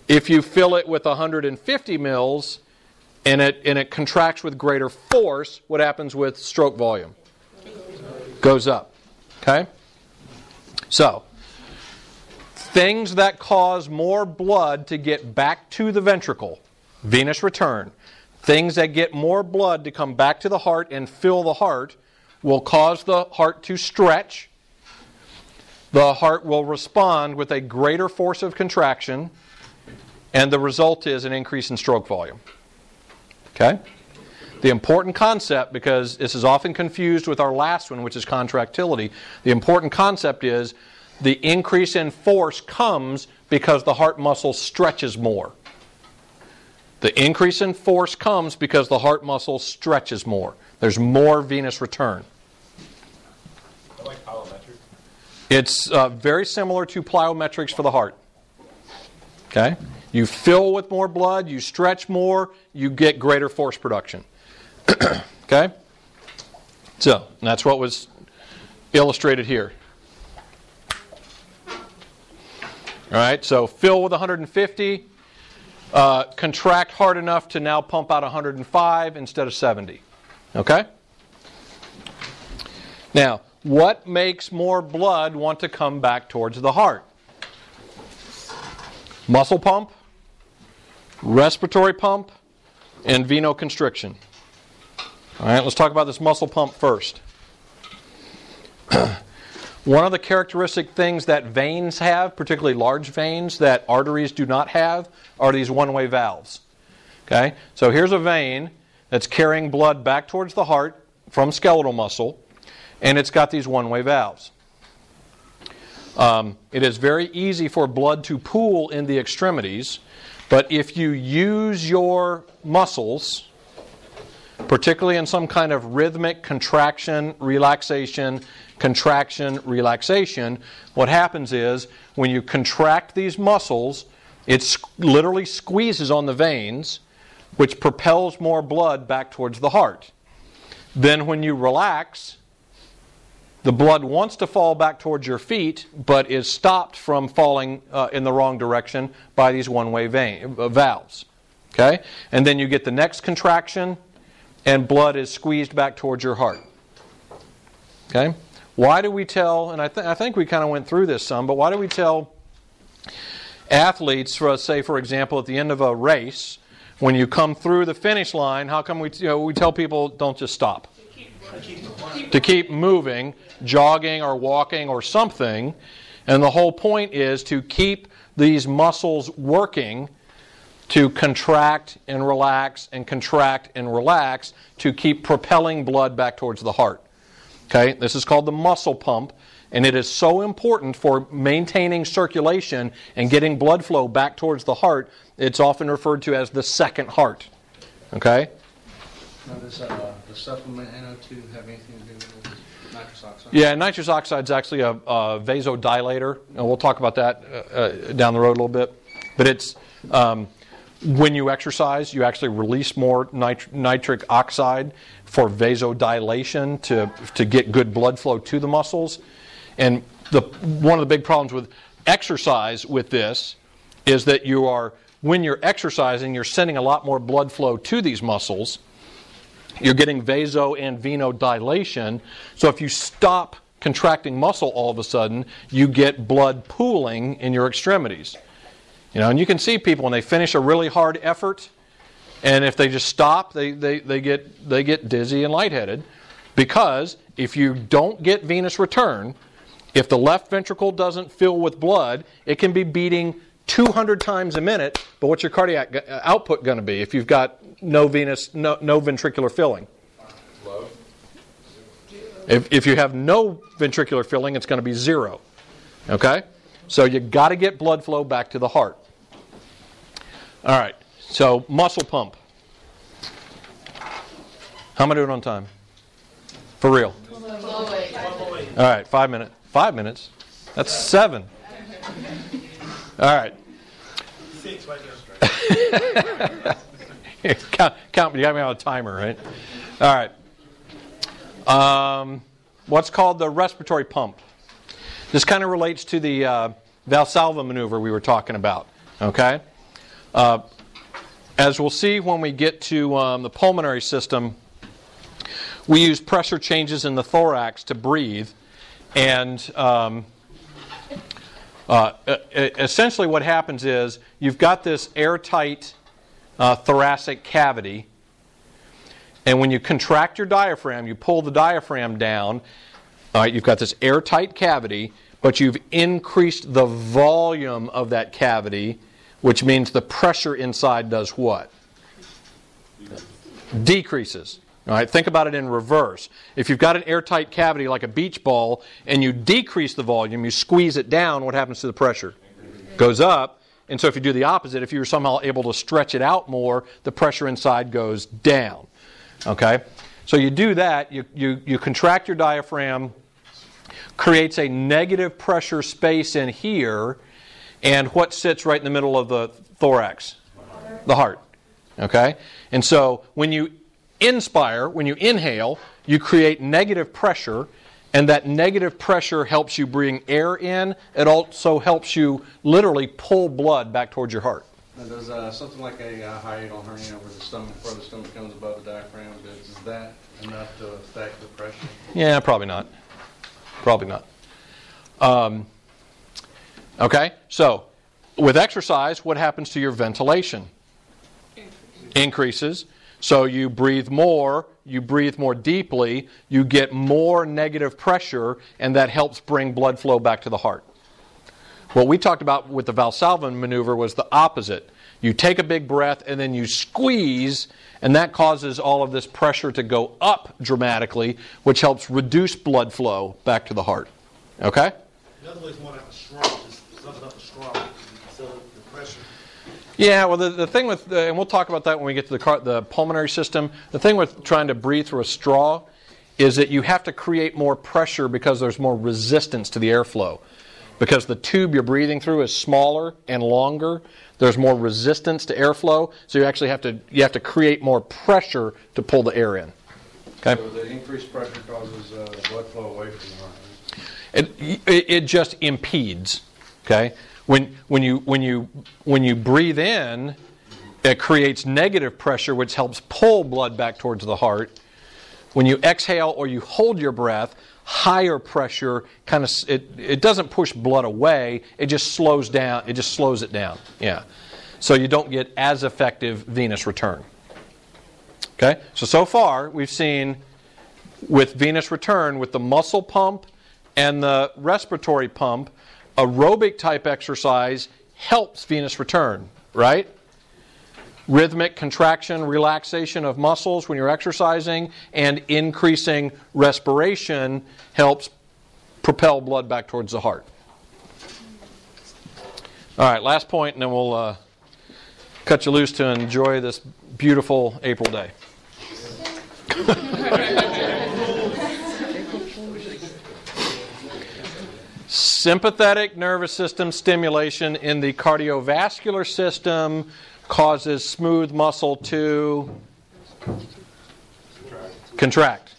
if you fill it with 150 mils and it, and it contracts with greater force, what happens with stroke volume? Goes up. Okay? So, things that cause more blood to get back to the ventricle, venous return, things that get more blood to come back to the heart and fill the heart will cause the heart to stretch. The heart will respond with a greater force of contraction, and the result is an increase in stroke volume. Okay? The important concept, because this is often confused with our last one, which is contractility, the important concept is the increase in force comes because the heart muscle stretches more. The increase in force comes because the heart muscle stretches more. There's more venous return. Like? It's uh, very similar to plyometrics for the heart. Okay? You fill with more blood, you stretch more, you get greater force production. okay? So, that's what was illustrated here. All right, so fill with 150, uh, contract hard enough to now pump out 105 instead of 70. Okay? Now, what makes more blood want to come back towards the heart? Muscle pump, respiratory pump, and venoconstriction. All right, let's talk about this muscle pump first. One of the characteristic things that veins have, particularly large veins that arteries do not have, are these one way valves. Okay? So here's a vein that's carrying blood back towards the heart from skeletal muscle, and it's got these one way valves. Um, it is very easy for blood to pool in the extremities, but if you use your muscles, particularly in some kind of rhythmic contraction, relaxation, contraction, relaxation, what happens is when you contract these muscles, it literally squeezes on the veins, which propels more blood back towards the heart. Then when you relax, the blood wants to fall back towards your feet, but is stopped from falling uh, in the wrong direction by these one way vein, uh, valves. Okay? And then you get the next contraction, and blood is squeezed back towards your heart. Okay? Why do we tell, and I, th- I think we kind of went through this some, but why do we tell athletes, for, say, for example, at the end of a race, when you come through the finish line, how come we, you know, we tell people don't just stop? To keep moving, jogging or walking or something. And the whole point is to keep these muscles working to contract and relax and contract and relax to keep propelling blood back towards the heart. Okay, this is called the muscle pump, and it is so important for maintaining circulation and getting blood flow back towards the heart. It's often referred to as the second heart. Okay? Now, does uh, the supplement NO2 have anything to do with nitrous oxide? Yeah, nitrous oxide is actually a, a vasodilator, and we'll talk about that uh, uh, down the road a little bit. But it's um, when you exercise, you actually release more nit- nitric oxide for vasodilation to, to get good blood flow to the muscles. And the, one of the big problems with exercise with this is that you are, when you're exercising, you're sending a lot more blood flow to these muscles. You're getting vaso and venodilation. So if you stop contracting muscle all of a sudden, you get blood pooling in your extremities. You know, and you can see people when they finish a really hard effort, and if they just stop, they, they, they, get, they get dizzy and lightheaded. Because if you don't get venous return, if the left ventricle doesn't fill with blood, it can be beating 200 times a minute, but what's your cardiac gu- output going to be if you've got no venous, no, no ventricular filling? If, if you have no ventricular filling, it's going to be zero. Okay? So you got to get blood flow back to the heart. All right. So muscle pump. How am I doing on time? For real. All right, five minutes. Five minutes. That's seven. All right. Count, count. You got me on a timer, right? All right. Um, what's called the respiratory pump. This kind of relates to the uh, Valsalva maneuver we were talking about. Okay. Uh, as we'll see when we get to um, the pulmonary system, we use pressure changes in the thorax to breathe, and um, uh, essentially what happens is you've got this airtight uh, thoracic cavity, and when you contract your diaphragm, you pull the diaphragm down. All right, you've got this airtight cavity, but you've increased the volume of that cavity, which means the pressure inside does what? Decreases. All right, think about it in reverse. If you've got an airtight cavity like a beach ball and you decrease the volume, you squeeze it down, what happens to the pressure? Goes up. And so if you do the opposite, if you're somehow able to stretch it out more, the pressure inside goes down. Okay? So you do that, you, you, you contract your diaphragm, creates a negative pressure space in here, and what sits right in the middle of the thorax? The heart. Okay? And so when you inspire, when you inhale, you create negative pressure, and that negative pressure helps you bring air in. It also helps you literally pull blood back towards your heart. Now, does uh, something like a uh, hiatal hernia where the stomach, where the stomach comes above the diaphragm, does, that enough to affect the pressure? Yeah, probably not. Probably not. Um, okay, so with exercise, what happens to your ventilation? Increases. So you breathe more, you breathe more deeply, you get more negative pressure, and that helps bring blood flow back to the heart. What we talked about with the Valsalva maneuver was the opposite. You take a big breath and then you squeeze, and that causes all of this pressure to go up dramatically, which helps reduce blood flow back to the heart. Okay? Another way is more like a straw, just suck up a straw, so the pressure. Yeah, well, the, the thing with, uh, and we'll talk about that when we get to the, car, the pulmonary system. The thing with trying to breathe through a straw is that you have to create more pressure because there's more resistance to the airflow. Because the tube you're breathing through is smaller and longer, there's more resistance to airflow, so you actually have to you have to create more pressure to pull the air in. Okay. So the increased pressure causes uh, blood flow away from the heart. It, it, it just impedes. Okay, when when you when you when you breathe in, it creates negative pressure, which helps pull blood back towards the heart. When you exhale or you hold your breath, higher pressure kind of it, it doesn't push blood away, it just slows down, it just slows it down. Yeah. So you don't get as effective venous return. Okay? So so far we've seen with venous return with the muscle pump and the respiratory pump, aerobic type exercise helps venous return, right? Rhythmic contraction, relaxation of muscles when you're exercising, and increasing respiration helps propel blood back towards the heart. All right, last point, and then we'll uh, cut you loose to enjoy this beautiful April day. Sympathetic nervous system stimulation in the cardiovascular system causes smooth muscle to contract.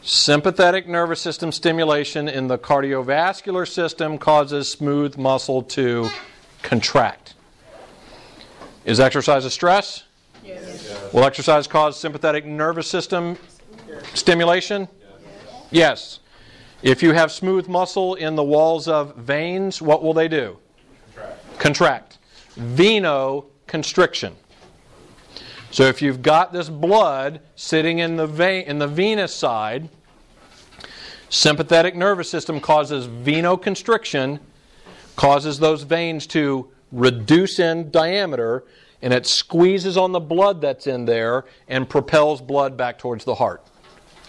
Sympathetic nervous system stimulation in the cardiovascular system causes smooth muscle to contract. Is exercise a stress? Yes. Will exercise cause sympathetic nervous system stimulation? Yes. If you have smooth muscle in the walls of veins, what will they do? Contract. Contract. Venoconstriction. So if you've got this blood sitting in the vein in the venous side, sympathetic nervous system causes venoconstriction, causes those veins to reduce in diameter, and it squeezes on the blood that's in there and propels blood back towards the heart.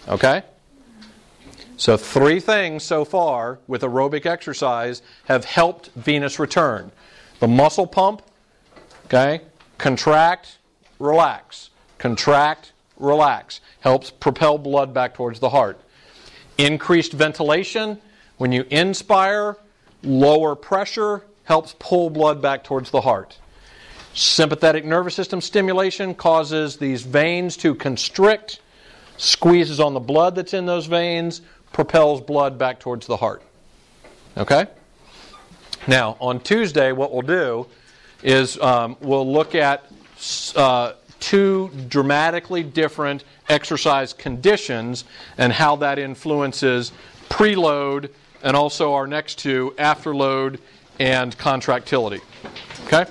Okay? So, three things so far with aerobic exercise have helped venous return the muscle pump, okay, contract, relax, contract, relax, helps propel blood back towards the heart. Increased ventilation, when you inspire, lower pressure, helps pull blood back towards the heart. Sympathetic nervous system stimulation causes these veins to constrict, squeezes on the blood that's in those veins, propels blood back towards the heart. Okay? Now, on Tuesday, what we'll do is um, we'll look at uh, two dramatically different exercise conditions and how that influences preload and also our next two afterload and contractility. Okay?